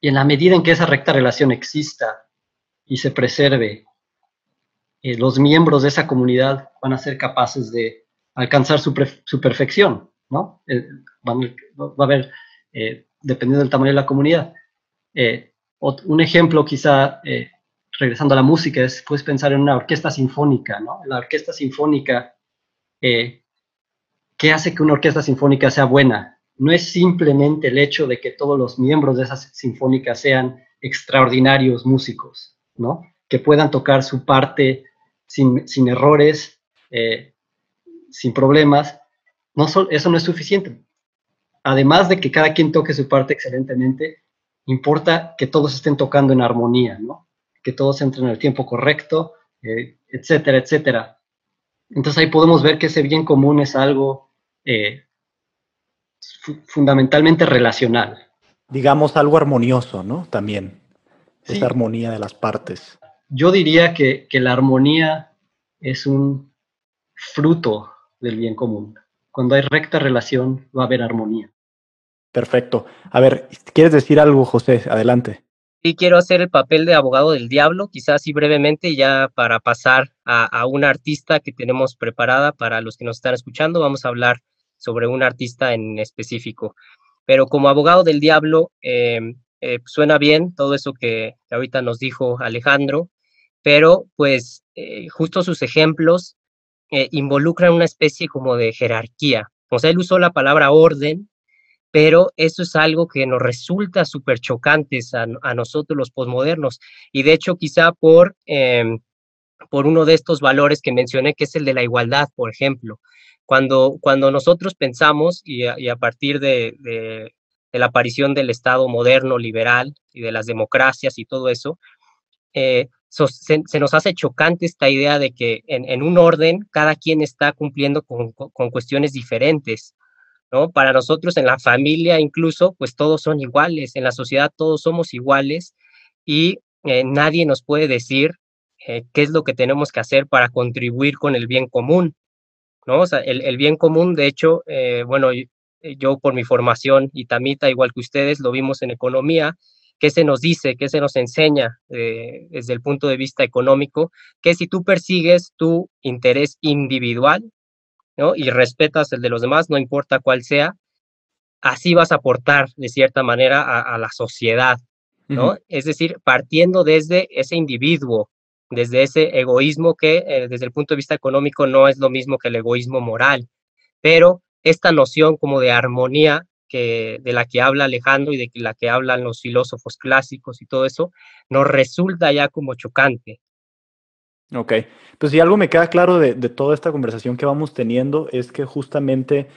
Y en la medida en que esa recta relación exista y se preserve, eh, los miembros de esa comunidad van a ser capaces de alcanzar su, perfección, ¿no? va a haber, dependiendo del tamaño de la comunidad. un ejemplo quizá regresando a la música, es, puedes pensar en una orquesta sinfónica, ¿no? La orquesta sinfónica, eh, ¿qué hace que una orquesta sinfónica sea buena? No es simplemente el hecho de que todos los miembros de esa sinfónica sean extraordinarios músicos, ¿no? Que puedan tocar su parte sin, errores, eh, sin problemas. No eso no es suficiente. Además de que cada quien toque su parte excelentemente, importa que todos estén tocando en armonía, ¿no? que todos entren en el tiempo correcto, eh, etcétera, etcétera. Entonces ahí podemos ver que ese bien común es algo eh, fundamentalmente relacional. Digamos algo armonioso, ¿no? También. Esa armonía de las partes. Yo diría que, que la armonía es un fruto del bien común. Cuando hay recta relación, va a haber armonía. Perfecto. A ver, ¿quieres decir algo, José? Adelante. Sí, quiero hacer el papel de abogado del diablo, quizás así brevemente, ya para pasar a, una artista que tenemos preparada para los que nos están escuchando. Vamos a hablar sobre un artista en específico. Pero como abogado del diablo, em, eh, suena bien todo eso que, ahorita nos dijo Alejandro, pero pues eh, justo sus ejemplos involucran una especie como de jerarquía. O sea, él usó la palabra orden pero eso es algo que nos resulta súper chocantes a, nosotros los posmodernos. Y de hecho, quizá por, em, por uno de estos valores que mencioné, que es el de la igualdad, por ejemplo. Cuando, cuando nosotros pensamos, y a, partir de, la aparición del Estado moderno, liberal, y de las democracias y todo eso, eh, se, nos hace chocante esta idea de que en, un orden cada quien está cumpliendo con, cuestiones diferentes. ¿no? Para nosotros en la familia incluso, pues todos son iguales, en la sociedad todos somos iguales y eh, nadie nos puede decir eh, qué es lo que tenemos que hacer para contribuir con el bien común, ¿no? O el, bien común, de hecho, eh, bueno, yo por mi formación y Tamita, igual que ustedes, lo vimos en economía, ¿qué se nos dice, qué se nos enseña desde el punto de vista económico? Que si tú persigues tu interés individual, y respetas el de los demás, no importa cuál sea, así vas a aportar de cierta manera a, la sociedad, ¿no? Es decir, partiendo desde ese individuo, desde ese egoísmo que eh, desde el punto de vista económico no es lo mismo que el egoísmo moral, pero esta noción como de armonía que, de la que habla Alejandro y de la que hablan los filósofos clásicos y todo eso, nos resulta ya como chocante. Ok, pues si algo me queda claro de, toda esta conversación que vamos teniendo es que justamente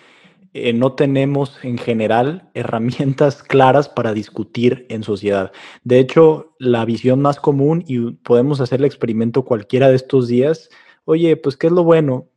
eh, no tenemos en general herramientas claras para discutir en sociedad. De hecho, la visión más común, y podemos hacer el experimento cualquiera de estos días, oye, pues ¿qué es lo bueno?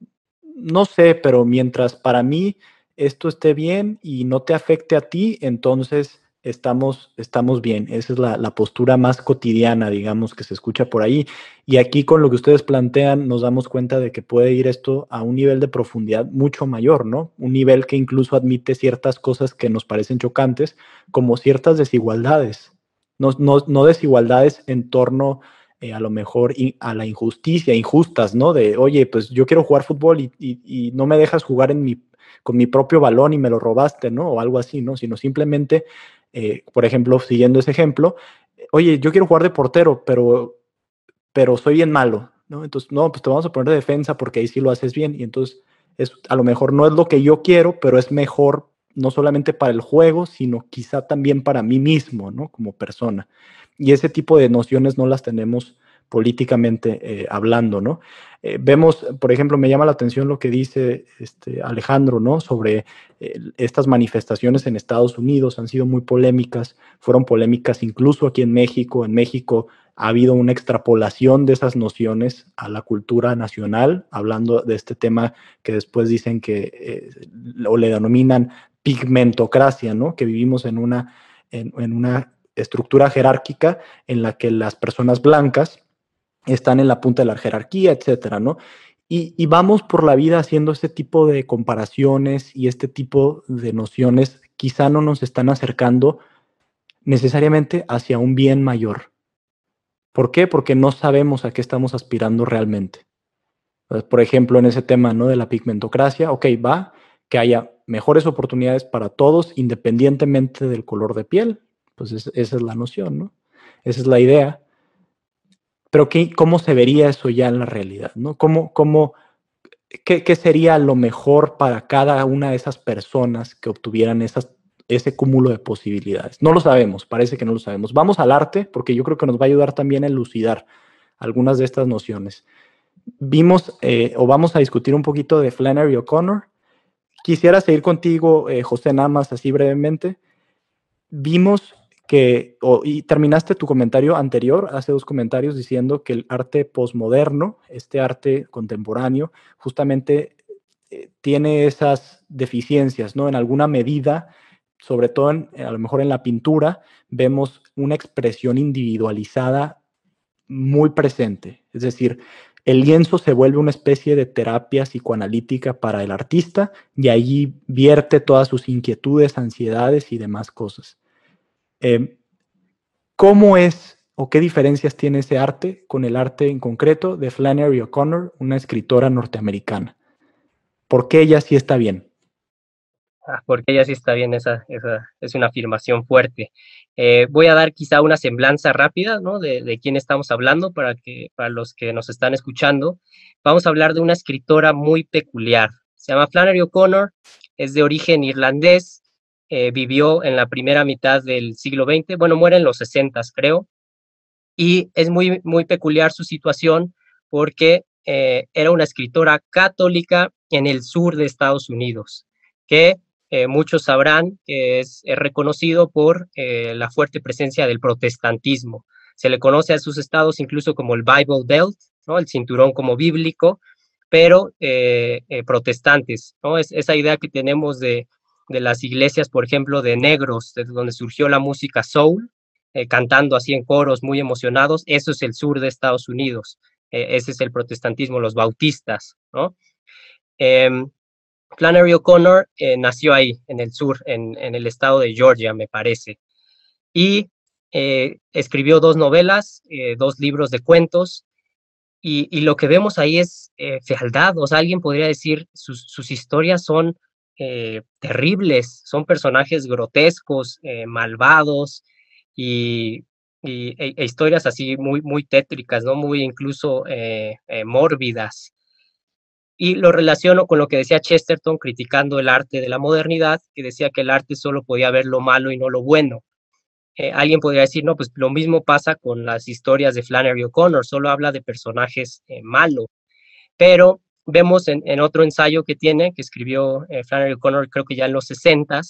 No sé, pero mientras para mí esto esté bien y no te afecte a ti, entonces estamos, estamos bien. Esa es la, postura más cotidiana, digamos, que se escucha por ahí. Y aquí con lo que ustedes plantean nos damos cuenta de que puede ir esto a un nivel de profundidad mucho mayor, ¿no? Un nivel que incluso admite ciertas cosas que nos parecen chocantes, como ciertas desigualdades. No, no, desigualdades en torno eh, a lo mejor a la injusticia, injustas, ¿no? De, oye, pues yo quiero jugar fútbol y, y no me dejas jugar en mi, con mi propio balón y me lo robaste, ¿no? O algo así, ¿no? Sino simplemente eh, por ejemplo, siguiendo ese ejemplo, oye, yo quiero jugar de portero, pero, pero soy bien malo, ¿no? Entonces, no, pues te vamos a poner de defensa porque ahí sí lo haces bien. Y entonces, es, a lo mejor no es lo que yo quiero, pero es mejor no solamente para el juego, sino quizá también para mí mismo, ¿no? Como persona. Y ese tipo de nociones no las tenemos políticamente eh, hablando, ¿no? Eh, vemos, por ejemplo, me llama la atención lo que dice este Alejandro, ¿no? Sobre eh, estas manifestaciones en Estados Unidos, han sido muy polémicas, fueron polémicas incluso aquí en México. En México ha habido una extrapolación de esas nociones a la cultura nacional, hablando de este tema que después dicen que, o le denominan pigmentocracia, ¿no? Que vivimos en una, en una estructura jerárquica en la que las personas blancas están en la punta de la jerarquía, etcétera, ¿no? Y, vamos por la vida haciendo este tipo de comparaciones y este tipo de nociones, quizá no nos están acercando necesariamente hacia un bien mayor. ¿Por qué? Porque no sabemos a qué estamos aspirando realmente. Por ejemplo, en ese tema ¿no? de la pigmentocracia, ok, va, que haya mejores oportunidades para todos independientemente del color de piel. Pues esa es la noción, ¿no? Esa es la idea. Pero ¿qué, ¿cómo se vería eso ya en la realidad? ¿no? ¿Cómo, cómo, qué, sería lo mejor para cada una de esas personas que obtuvieran esas, ese cúmulo de posibilidades? No lo sabemos, parece que no lo sabemos. Vamos al arte porque yo creo que nos va a ayudar también a elucidar algunas de estas nociones. Vimos eh, o vamos a discutir un poquito de Flannery O'Connor. Quisiera seguir contigo, eh, José, nada así brevemente. Vimos que, y terminaste tu comentario anterior, hace dos comentarios diciendo que el arte posmoderno, este arte contemporáneo, justamente eh, tiene esas deficiencias, ¿no? En alguna medida, sobre todo a lo mejor en la pintura, vemos una expresión individualizada muy presente. Es decir, el lienzo se vuelve una especie de terapia psicoanalítica para el artista y allí vierte todas sus inquietudes, ansiedades y demás cosas. Eh, ¿Cómo es o qué diferencias tiene ese arte con el arte en concreto de Flannery O'Connor, una escritora norteamericana? ¿Por qué ella sí está bien? Ah, porque ella sí está bien, esa, es una afirmación fuerte. Eh, voy a dar quizá una semblanza rápida de, de, quién estamos hablando para, que, para los que nos están escuchando. Vamos a hablar de una escritora muy peculiar. Se llama Flannery O'Connor, es de origen irlandés, eh, vivió en la primera mitad del siglo XX, bueno, muere en los 60, creo, y es muy, muy peculiar su situación porque eh, era una escritora católica en el sur de Estados Unidos, que eh, muchos sabrán que es, reconocido por la fuerte presencia del protestantismo. Se le conoce a sus estados incluso como el Bible Belt, ¿no? el cinturón como bíblico, pero protestantes. ¿no? Es esa idea que tenemos de de las iglesias, por ejemplo, de negros, desde donde surgió la música soul, eh, cantando así en coros muy emocionados, eso es el sur de Estados Unidos, eh, ese es el protestantismo, los bautistas, ¿no? Em, Flannery O'Connor eh, nació ahí, en el sur, en, el estado de Georgia, me parece, y escribió dos novelas, dos libros de cuentos, y, lo que vemos ahí es fealdad, o sea, alguien podría decir, sus, sus historias son eh, terribles, son personajes grotescos, eh, malvados y, e, e, historias así muy, muy tétricas, ¿no? Muy incluso eh, mórbidas. Y lo relaciono con lo que decía Chesterton criticando el arte de la modernidad, que decía que el arte solo podía ver lo malo y no lo bueno. alguien podría decir, no, pues lo mismo pasa con las historias de Flannery O'Connor, solo habla de personajes malos. Pero vemos en, otro ensayo que tiene, que escribió eh, Flannery O'Connor, creo que ya en los 60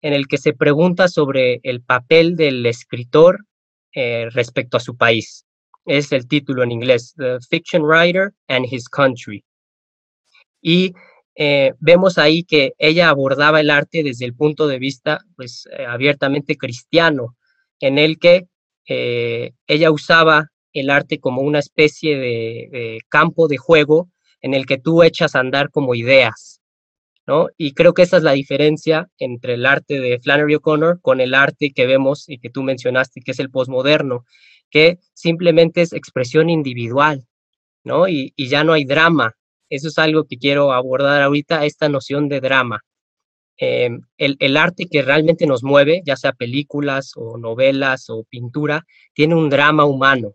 en el que se pregunta sobre el papel del escritor eh, respecto a su país. Es el título en inglés, The Fiction Writer and His Country. Y eh, vemos ahí que ella abordaba el arte desde el punto de vista pues, abiertamente cristiano, en el que ella usaba el arte como una especie de campo de juego en el que tú echas a andar como ideas, ¿no? Y creo que esa es la diferencia entre el arte de Flannery O'Connor con el arte que vemos y que tú mencionaste, que es el posmoderno, que simplemente es expresión individual, ¿no? Y, ya no hay drama. Eso es algo que quiero abordar ahorita, esta noción de drama. Em, el, arte que realmente nos mueve, ya sea películas o novelas o pintura, tiene un drama humano,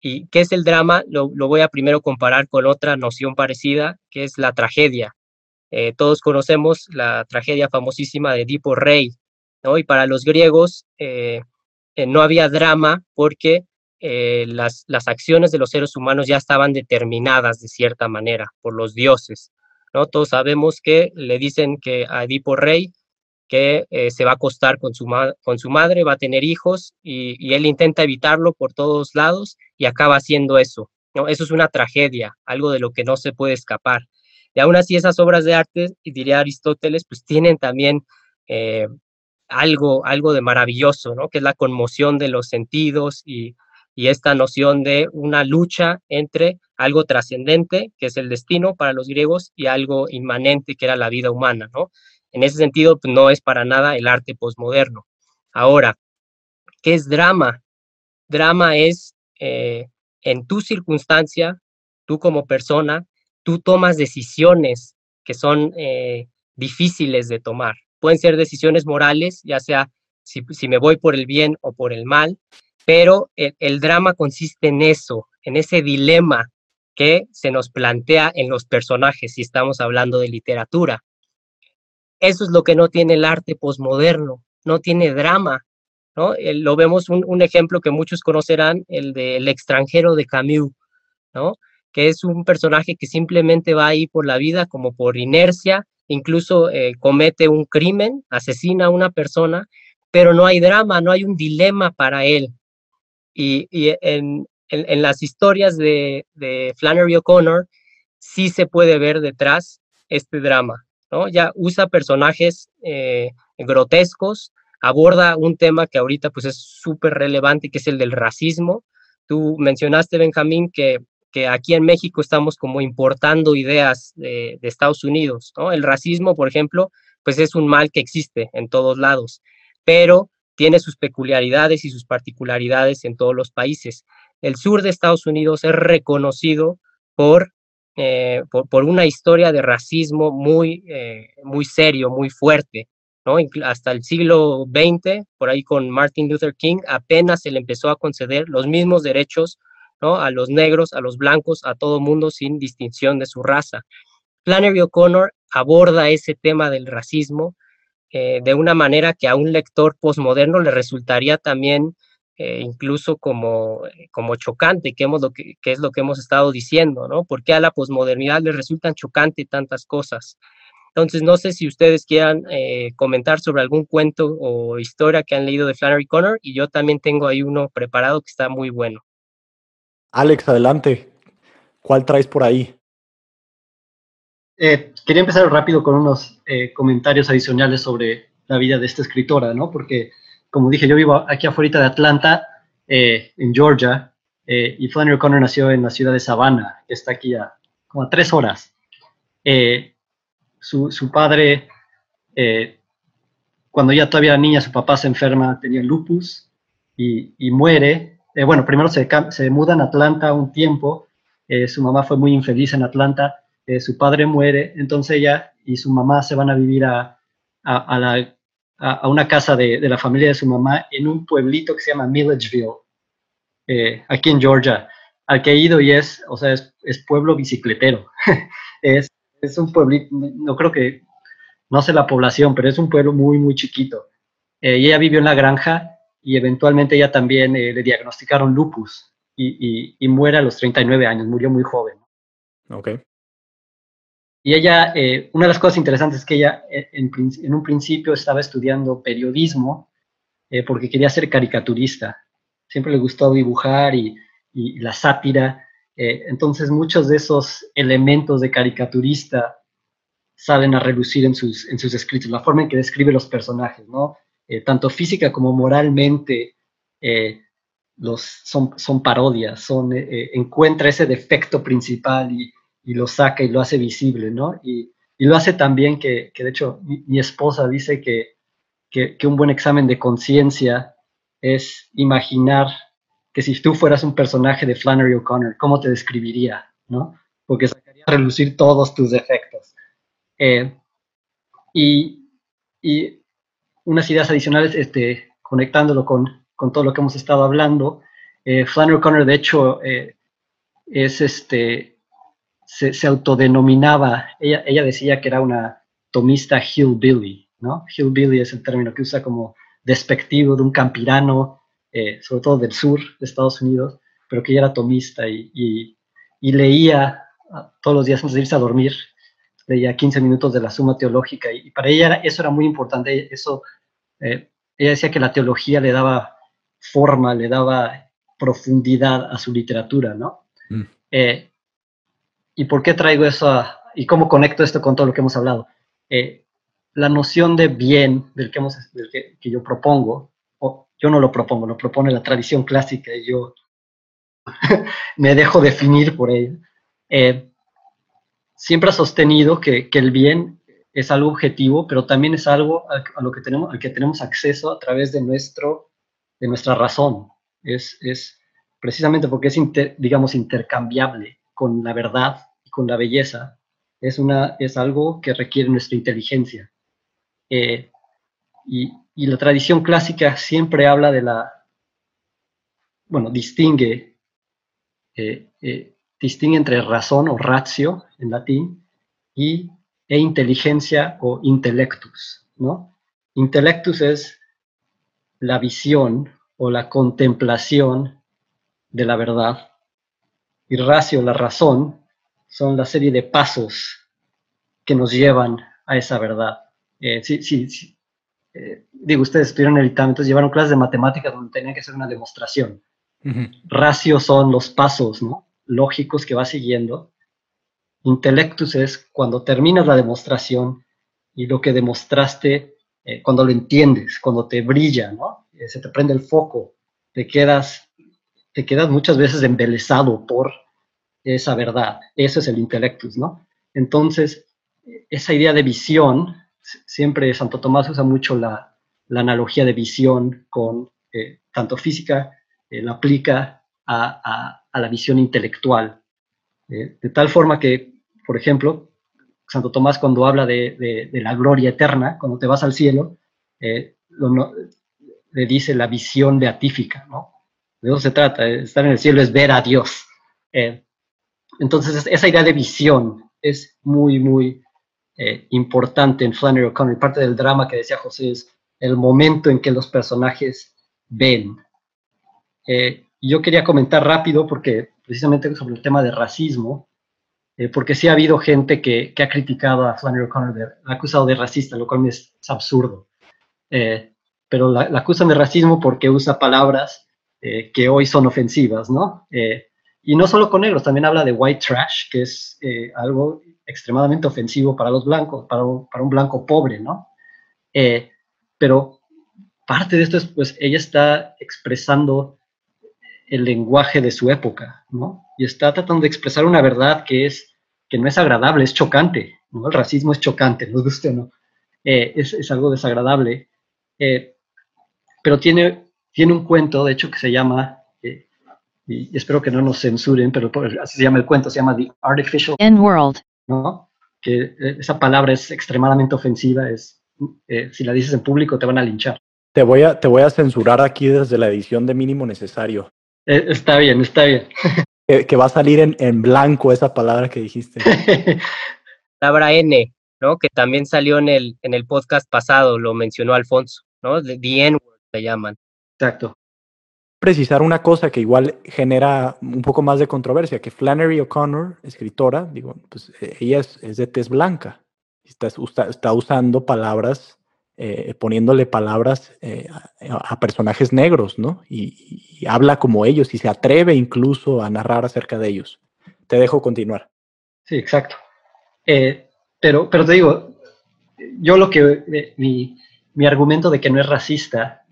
¿Y qué es el drama? Lo, voy a primero comparar con otra noción parecida, que es la tragedia. Eh, todos conocemos la tragedia famosísima de Edipo Rey, ¿no? Y para los griegos eh, eh, no había drama porque las, acciones de los seres humanos ya estaban determinadas de cierta manera por los dioses, ¿no? Todos sabemos que le dicen que a Edipo Rey que eh, se va a acostar con su, con su madre, va a tener hijos y, él intenta evitarlo por todos lados y acaba haciendo eso. Eso es una tragedia, algo de lo que no se puede escapar. Y aún así esas obras de arte, y diría Aristóteles, pues tienen también eh, algo, algo de maravilloso, ¿no? que es la conmoción de los sentidos y, y esta noción de una lucha entre algo trascendente, que es el destino para los griegos, y algo inmanente, que era la vida humana, ¿no? En ese sentido, pues, no es para nada el arte posmoderno. Ahora, ¿qué es drama? Drama es eh, en tu circunstancia, tú como persona, tú tomas decisiones que son eh, difíciles de tomar. Pueden ser decisiones morales, ya sea si, me voy por el bien o por el mal, pero el, drama consiste en eso, en ese dilema que se nos plantea en los personajes si estamos hablando de literatura. Eso es lo que no tiene el arte posmoderno, no tiene drama. ¿no? lo vemos un, ejemplo que muchos conocerán, el del extranjero de Camus, ¿no? que es un personaje que simplemente va ahí por la vida como por inercia, incluso eh, comete un crimen, asesina a una persona, pero no hay drama, no hay un dilema para él. Y, en, las historias de, Flannery O'Connor sí se puede ver detrás este drama, Ya usa personajes eh, grotescos, aborda un tema que ahorita pues es súper relevante, que es el del racismo. Tú mencionaste, Benjamín, que, que aquí en México estamos como importando ideas de, Estados Unidos. El racismo, por ejemplo, pues es un mal que existe en todos lados, pero tiene sus peculiaridades y sus particularidades en todos los países. El sur de Estados Unidos es reconocido por, eh, por, una historia de racismo muy, eh, muy serio, muy fuerte. ¿no? Hasta el siglo XX, por ahí con Martin Luther King, apenas se le empezó a conceder los mismos derechos a los negros, a los blancos, a todo mundo sin distinción de su raza. Flannery O'Connor aborda ese tema del racismo eh, de una manera que a un lector posmoderno le resultaría también eh, incluso como, como chocante, que, hemos lo que, es lo que hemos estado diciendo, ¿no? Porque a la posmodernidad le resultan chocante tantas cosas. Entonces, no sé si ustedes quieran eh, comentar sobre algún cuento o historia que han leído de Flannery Connor, y yo también tengo ahí uno preparado que está muy bueno. Alex, adelante. ¿Cuál traes por ahí? Eh, quería empezar rápido con unos eh, comentarios adicionales sobre la vida de esta escritora, ¿no? Porque, como dije, yo vivo aquí afuera de Atlanta, eh, en Georgia, y Flannery O'Connor nació en la ciudad de Savannah, que está aquí a como a tres horas. Su, su, padre, cuando ella todavía era niña, su papá se enferma, tenía lupus y, y muere. bueno, primero se, se muda a Atlanta un tiempo, su mamá fue muy infeliz en Atlanta, su padre muere, entonces ella y su mamá se van a vivir a, una casa de, la familia de su mamá en un pueblito que se llama Milledgeville, eh, aquí en Georgia, al que he ido y es, o sea, es, pueblo bicicletero. es, un pueblito, no creo que, no sé la población, pero es un pueblo muy, muy chiquito. Eh, y ella vivió en la granja y eventualmente ella también eh, le diagnosticaron lupus y, y, muere a los 39 años, murió muy joven. Ok. Y ella, eh, una de las cosas interesantes es que ella eh, en, un principio estaba estudiando periodismo eh, porque quería ser caricaturista. Siempre le gustó dibujar y, la sátira. entonces muchos de esos elementos de caricaturista salen a relucir en sus, en escritos, la forma en que describe los personajes, ¿no? tanto física como moralmente los, son, son parodias, son, encuentra ese defecto principal y, y lo saca y lo hace visible, ¿no? Y, y lo hace también que, que de hecho, mi, esposa dice que, que, un buen examen de conciencia es imaginar que si tú fueras un personaje de Flannery O'Connor, ¿cómo te describiría, no? Porque sacaría a relucir todos tus defectos. Eh, y, y, unas ideas adicionales, este, conectándolo con, con, todo lo que hemos estado hablando, eh, Flannery O'Connor, de hecho, eh, es este, se, autodenominaba, ella, ella decía que era una tomista hillbilly, ¿no? Hillbilly es el término que usa como despectivo de un campirano, eh, sobre todo del sur de Estados Unidos, pero que ella era tomista y, y, leía ah, todos los días antes de irse a dormir, leía 15 minutos de la Suma Teológica y, para ella eso era muy importante, eso, eh, ella decía que la teología le daba forma, le daba profundidad a su literatura, ¿no? Mm. Eh, ¿Y por qué traigo eso y cómo conecto esto con todo lo que hemos hablado? Eh, la noción de bien del que, hemos, que, yo propongo, o yo no lo propongo, lo propone la tradición clásica y yo me dejo definir por ella. Eh, siempre ha sostenido que, que, el bien es algo objetivo, pero también es algo a, lo que tenemos, al que tenemos acceso a través de, nuestro, de nuestra razón. Es, es precisamente porque es, digamos, intercambiable con la verdad con la belleza, es, una, es algo que requiere nuestra inteligencia. Eh, y, y, la tradición clásica siempre habla de la, bueno, distingue, eh, eh, distingue entre razón o ratio en latín y, e inteligencia o intellectus, ¿no? Intellectus es la visión o la contemplación de la verdad y ratio, la razón, son la serie de pasos que nos llevan a esa verdad. Eh, sí, sí, eh, digo, ustedes estuvieron en el entonces llevaron clases de matemáticas donde tenían que hacer una demostración. Ratio son los pasos ¿no? lógicos que va siguiendo. Intellectus es cuando terminas la demostración y lo que demostraste, eh, cuando lo entiendes, cuando te brilla, ¿no? se te prende el foco, te quedas, te quedas muchas veces embelesado por esa verdad. Eso es el intelectus, ¿no? Entonces, esa idea de visión, siempre Santo Tomás usa mucho la, analogía de visión con eh, tanto física, eh, la aplica a, la visión intelectual. Eh, de tal forma que, por ejemplo, Santo Tomás cuando habla de, la gloria eterna, cuando te vas al cielo, le dice la visión beatífica, ¿no? De eso se trata, estar en el cielo es ver a Dios. Entonces, esa idea de visión es muy, muy eh, importante en Flannery O'Connor. Parte del drama que decía José es el momento en que los personajes ven. Eh, yo quería comentar rápido, porque precisamente sobre el tema de racismo, eh, porque sí ha habido gente que, ha criticado a Flannery O'Connor, ha acusado de racista, lo cual es, absurdo. pero la, acusan de racismo porque usa palabras que hoy son ofensivas, ¿no? Y no solo con negros, también habla de white trash, que es algo extremadamente ofensivo para los blancos, para un, para un blanco pobre, ¿no? Eh, pero parte de esto es, pues, ella está expresando el lenguaje de su época, ¿no? Y está tratando de expresar una verdad que es, que no es agradable, es chocante, ¿no? El racismo es chocante, nos guste o no. Eh, es, es, algo desagradable. Eh, pero tiene, tiene un cuento, de hecho, que se llama, y espero que no nos censuren, pero así se llama el cuento, se llama The Artificial N-World. ¿no? Que eh, esa palabra es extremadamente ofensiva, es, eh, si la dices en público te van a linchar. Te voy a, te voy a censurar aquí desde la edición de mínimo necesario. Eh, está bien, está bien. que, va a salir en, en, blanco esa palabra que dijiste. palabra N, ¿no? Que también salió en el, en el podcast pasado, lo mencionó Alfonso, ¿no? The N-word se llaman. Exacto precisar una cosa que igual genera un poco más de controversia, que Flannery O'Connor, escritora, digo, pues e, ella es, de tez blanca, está, usando palabras, eh, poniéndole palabras eh, a, personajes negros, ¿no? Y, habla como ellos y se atreve incluso a narrar acerca de ellos. Te dejo continuar. Sí, exacto. Eh, pero, pero te digo, yo lo que, mi, mi argumento de que no es racista,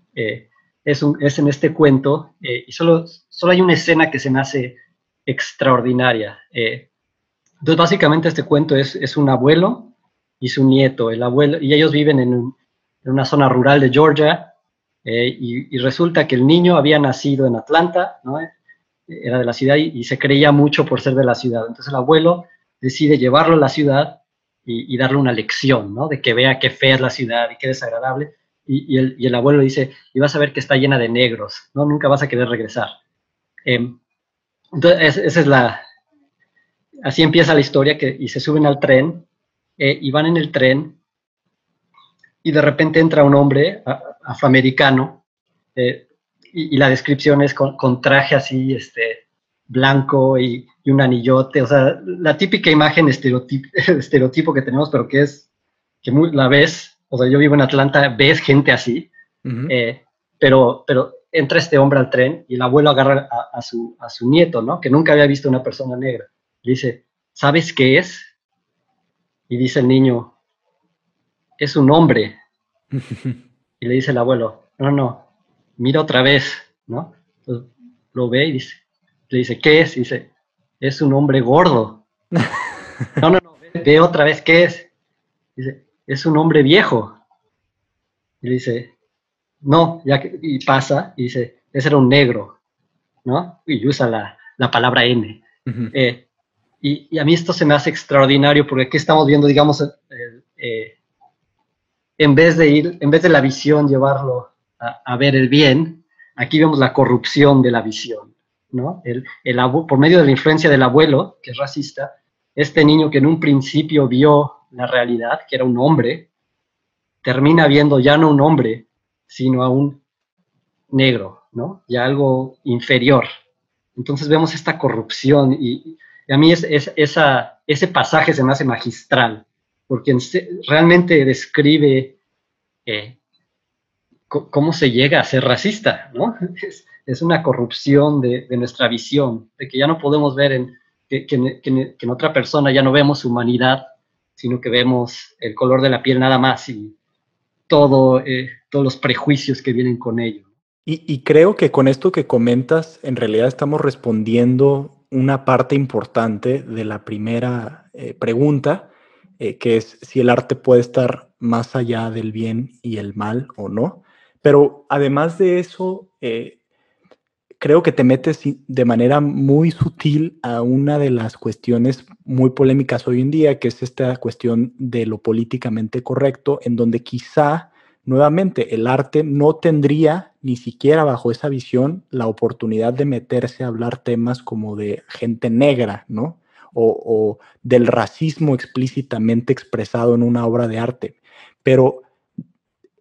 es, en este cuento eh, y solo, solo hay una escena que se me hace extraordinaria. Eh, entonces, básicamente este cuento es, es, un abuelo y su nieto. El abuelo, y ellos viven en, una zona rural de Georgia eh, y, resulta que el niño había nacido en Atlanta, ¿no? era de la ciudad y, se creía mucho por ser de la ciudad. Entonces el abuelo decide llevarlo a la ciudad y, y darle una lección, ¿no? de que vea qué fea es la ciudad y qué desagradable y, el, abuelo dice, y vas a ver que está llena de negros, ¿no? Nunca vas a querer regresar. Em, entonces, esa es la... Así empieza la historia, que, y se suben al tren, eh, y van en el tren, y de repente entra un hombre afroamericano, eh, y, la descripción es con, traje así, este, blanco y, un anillote, o sea, la típica imagen estereotipo, estereotipo que tenemos, pero que es, que la ves o sea, yo vivo en Atlanta, ves gente así, eh, pero, pero entra este hombre al tren y el abuelo agarra a, su, a su nieto, ¿no? Que nunca había visto una persona negra. Le dice, ¿sabes qué es? Y dice el niño, es un hombre. y le dice el abuelo, no, no, mira otra vez, ¿no? Entonces, lo ve y dice, le dice, ¿qué es? Y dice, es un hombre gordo. no, no, no, ve otra vez, ¿qué es? Dice, es un hombre viejo. Y dice, no, ya que, y pasa, y dice, ese era un negro. ¿no? Y usa la, la palabra N. Eh, y, a mí esto se me hace extraordinario porque aquí estamos viendo, digamos, eh, en vez de ir, en vez de la visión llevarlo a, ver el bien, aquí vemos la corrupción de la visión, ¿no? El, el, por medio de la influencia del abuelo, que es racista, este niño que en un principio vio la realidad, que era un hombre, termina viendo ya no un hombre, sino a un negro, ¿no? Ya algo inferior. Entonces vemos esta corrupción y, a mí es, esa, ese pasaje se me hace magistral, porque realmente describe eh, cómo se llega a ser racista, ¿no? Es, una corrupción de, nuestra visión, de que ya no podemos ver en, que, en otra persona ya no vemos humanidad, sino que vemos el color de la piel nada más y todo, eh, todos los prejuicios que vienen con ello. Y, creo que con esto que comentas, en realidad estamos respondiendo una parte importante de la primera eh, pregunta, eh, que es si el arte puede estar más allá del bien y el mal o no. Pero además de eso, creo que te metes de manera muy sutil a una de las cuestiones muy polémicas hoy en día, que es esta cuestión de lo políticamente correcto, en donde quizá nuevamente el arte no tendría ni siquiera bajo esa visión la oportunidad de meterse a hablar temas como de gente negra, ¿no? O, del racismo explícitamente expresado en una obra de arte. Pero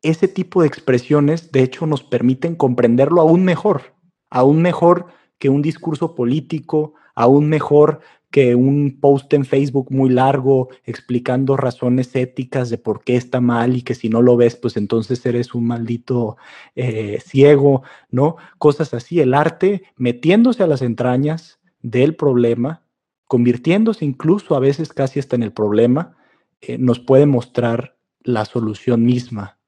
ese tipo de expresiones, de hecho, nos permiten comprenderlo aún mejor, aún mejor que un discurso político, aún mejor que un post en Facebook muy largo explicando razones éticas de por qué está mal y que si no lo ves, pues entonces eres un maldito eh, ciego, ¿no? Cosas así, el arte metiéndose a las entrañas del problema, convirtiéndose incluso a veces casi hasta en el problema, eh, nos puede mostrar la solución misma.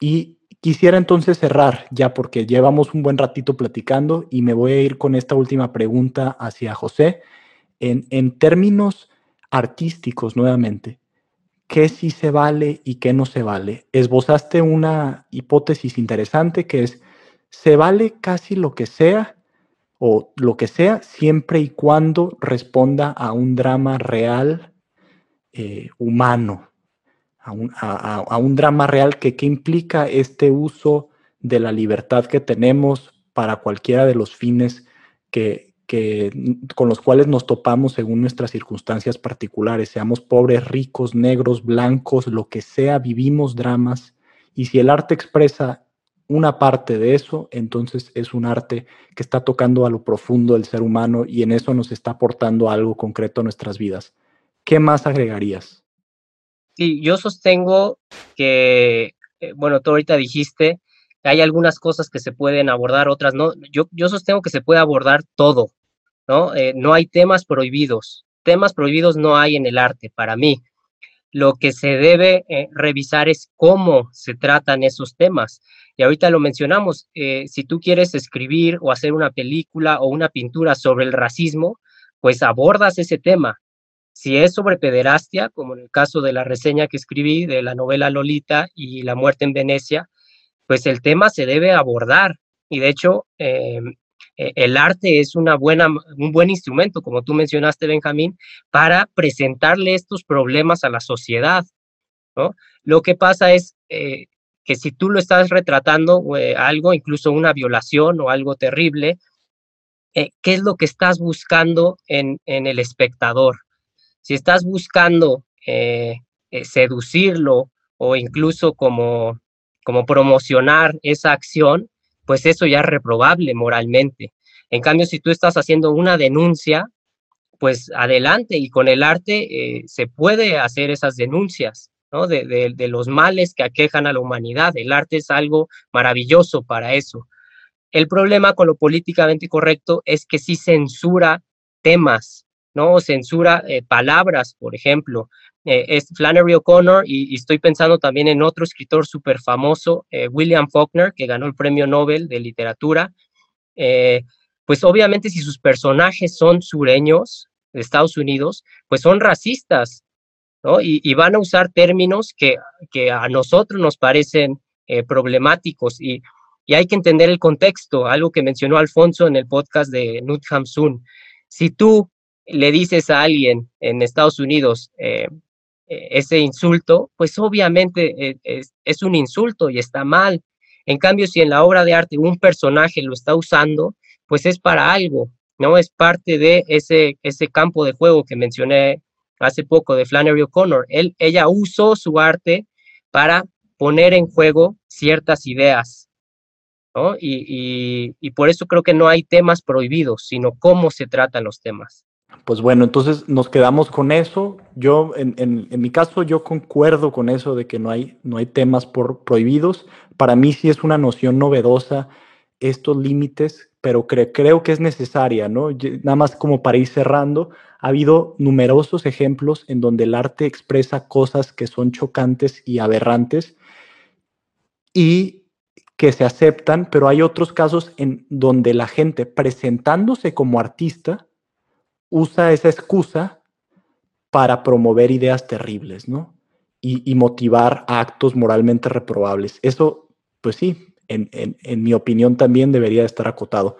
Y Quisiera entonces cerrar ya porque llevamos un buen ratito platicando y me voy a ir con esta última pregunta hacia José. En, en términos artísticos, nuevamente, ¿qué sí se vale y qué no se vale? Esbozaste una hipótesis interesante que es, se vale casi lo que sea o lo que sea siempre y cuando responda a un drama real, eh, humano, a un, drama real que qué implica este uso de la libertad que tenemos para cualquiera de los fines que, con los cuales nos topamos según nuestras circunstancias particulares, seamos pobres, ricos, negros, blancos, lo que sea, vivimos dramas. Y si el arte expresa una parte de eso, entonces es un arte que está tocando a lo profundo del ser humano y en eso nos está aportando algo concreto a nuestras vidas. ¿Qué más agregarías? Sí, yo sostengo que, eh, bueno, tú ahorita dijiste, hay algunas cosas que se pueden abordar, otras no. Yo, yo sostengo que se puede abordar todo, ¿no? Eh, no hay temas prohibidos. Temas prohibidos no hay en el arte, para mí. Lo que se debe eh, revisar es cómo se tratan esos temas. Y ahorita lo mencionamos, si tú quieres escribir o hacer una película o una pintura sobre el racismo, pues abordas ese tema, si es sobre pederastia, como en el caso de la reseña que escribí de la novela Lolita y La muerte en Venecia, pues el tema se debe abordar. Y de hecho, em, e, el arte es una buena, un buen instrumento, como tú mencionaste, Benjamín, para presentarle estos problemas a la sociedad. Lo que pasa es eh, que si tú lo estás retratando eh, algo, incluso una violación o algo terrible, eh, ¿qué es lo que estás buscando en, en el espectador? Si estás buscando eh, eh, seducirlo o incluso como, como promocionar esa acción, pues eso ya es reprobable moralmente. En cambio, si tú estás haciendo una denuncia, pues adelante y con el arte eh, se puede hacer esas denuncias. ¿no? De, de, los males que aquejan a la humanidad. El arte es algo maravilloso para eso. El problema con lo políticamente correcto es que sí censura temas ¿no? Censura eh, palabras, por ejemplo. Eh, es Flannery O'Connor y, estoy pensando también en otro escritor súper famoso, eh, William Faulkner, que ganó el premio Nobel de literatura. pues obviamente si sus personajes son sureños de Estados Unidos, pues son racistas, ¿no? Y, van a usar términos que, que, a nosotros nos parecen problemáticos y, y hay que entender el contexto, algo que mencionó Alfonso en el podcast de Nut Hamsun. Si tú le dices a alguien en Estados Unidos eh, eh, ese insulto, pues obviamente es, es, un insulto y está mal. En cambio, si en la obra de arte un personaje lo está usando, pues es para algo, ¿no? Es parte de ese, ese campo de juego que mencioné hace poco de Flannery O'Connor. Ella usó su arte para poner en juego ciertas ideas, ¿no? Y, y, por eso creo que no hay temas prohibidos, sino cómo se tratan los temas. Pues bueno, entonces nos quedamos con eso. Yo, en, mi caso, yo concuerdo con eso de que no hay, no hay temas prohibidos. Para mí sí es una noción novedosa estos límites, pero creo que es necesaria, ¿no? Nada más como para ir cerrando, ha habido numerosos ejemplos en donde el arte expresa cosas que son chocantes y aberrantes y que se aceptan, pero hay otros casos en donde la gente presentándose como artista usa esa excusa para promover ideas terribles, ¿no? Y, motivar actos moralmente reprobables. Eso, pues sí, en, mi opinión también debería estar acotado.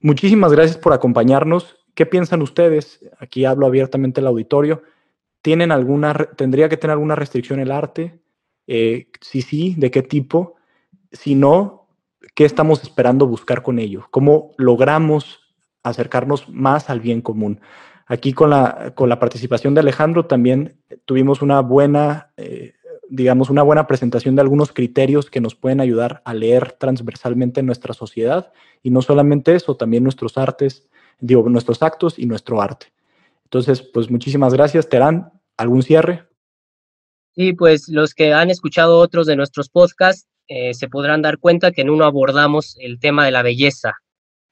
Muchísimas gracias por acompañarnos. ¿Qué piensan ustedes? Aquí hablo abiertamente al auditorio. ¿Tienen alguna, tendría que tener alguna restricción el arte? Eh, si sí, ¿de qué tipo? Si no, ¿qué estamos esperando buscar con ello? ¿Cómo logramos acercarnos más al bien común? Aquí con la, con la participación de Alejandro también tuvimos una buena eh, digamos, una buena presentación de algunos criterios que nos pueden ayudar a leer transversalmente nuestra sociedad y no solamente eso, también nuestros artes, digo, nuestros actos y nuestro arte. Entonces, pues muchísimas gracias. Terán, ¿algún cierre? Sí, pues los que han escuchado otros de nuestros podcasts eh, se podrán dar cuenta que en uno abordamos el tema de la belleza,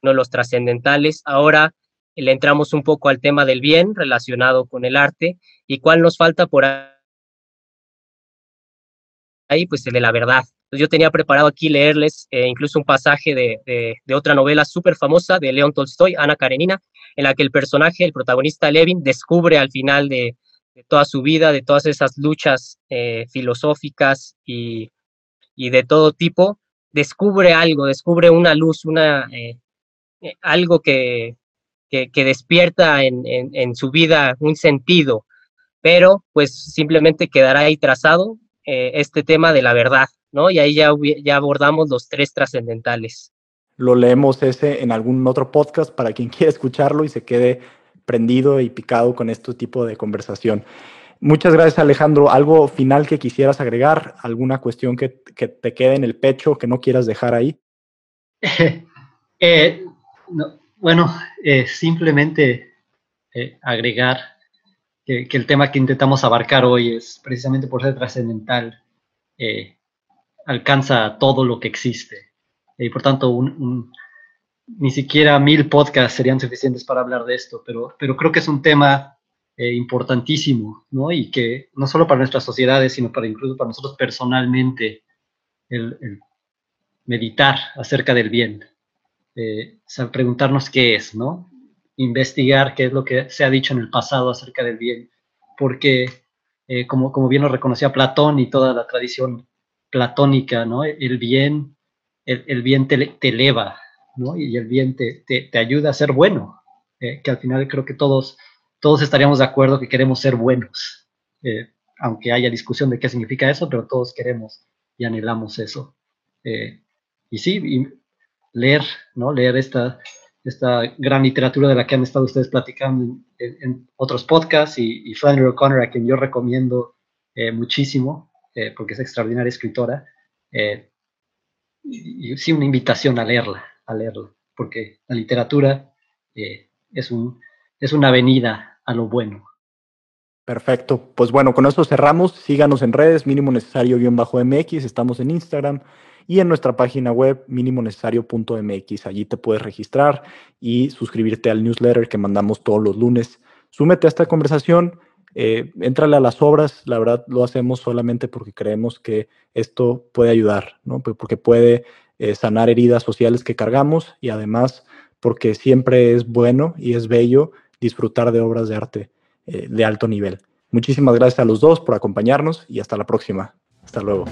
no los trascendentales. Ahora le entramos un poco al tema del bien relacionado con el arte y cuál nos falta por ahí, pues el de la verdad. Yo tenía preparado aquí leerles eh, incluso un pasaje de, otra novela súper famosa de León Tolstoy, Ana Karenina, en la que el personaje, el protagonista Levin, descubre al final de, toda su vida, de todas esas luchas eh, filosóficas y, de todo tipo, descubre algo, descubre una luz, una, eh, algo que, que, despierta en, en su vida un sentido, pero pues simplemente quedará ahí trazado eh, este tema de la verdad, ¿no? Y ahí ya, ya abordamos los tres trascendentales. Lo leemos ese en algún otro podcast para quien quiera escucharlo y se quede prendido y picado con este tipo de conversación. Muchas gracias Alejandro. ¿Algo final que quisieras agregar? ¿Alguna cuestión que, te quede en el pecho que no quieras dejar ahí? Eh, bueno, eh, simplemente agregar que, el tema que intentamos abarcar hoy es precisamente por ser trascendental, eh, alcanza todo lo que existe. Y por tanto, ni siquiera mil podcasts serían suficientes para hablar de esto, pero, pero creo que es un tema eh, importantísimo, ¿no? Y que no solo para nuestras sociedades, sino para incluso para nosotros personalmente, el, meditar acerca del bien, eh, preguntarnos qué es, ¿no? investigar qué es lo que se ha dicho en el pasado acerca del bien, porque eh, como, como bien lo reconocía Platón y toda la tradición platónica, ¿no? El bien, el, bien te, eleva, ¿no? Y el bien te, te, ayuda a ser bueno, eh, que al final creo que todos, todos estaríamos de acuerdo que queremos ser buenos, eh, aunque haya discusión de qué significa eso, pero todos queremos y anhelamos eso. y sí, y leer, ¿no? Leer esta, esta gran literatura de la que han estado ustedes platicando en, otros podcasts y, y, Flannery O'Connor, a quien yo recomiendo eh, muchísimo, eh, porque es extraordinaria escritora. Eh, y, sí, una invitación a leerla, a leerla, porque la literatura es, un, es una avenida a lo bueno. Perfecto. Pues bueno, con eso cerramos. Síganos en redes, mínimo necesario-mx. Estamos en Instagram, y en nuestra página web minimonecesario.mx. Allí te puedes registrar y suscribirte al newsletter que mandamos todos los lunes. Súmete a esta conversación, eh, a las obras. La verdad lo hacemos solamente porque creemos que esto puede ayudar, ¿no? porque puede eh, sanar heridas sociales que cargamos y además porque siempre es bueno y es bello disfrutar de obras de arte eh, de alto nivel. Muchísimas gracias a los dos por acompañarnos y hasta la próxima. Hasta luego.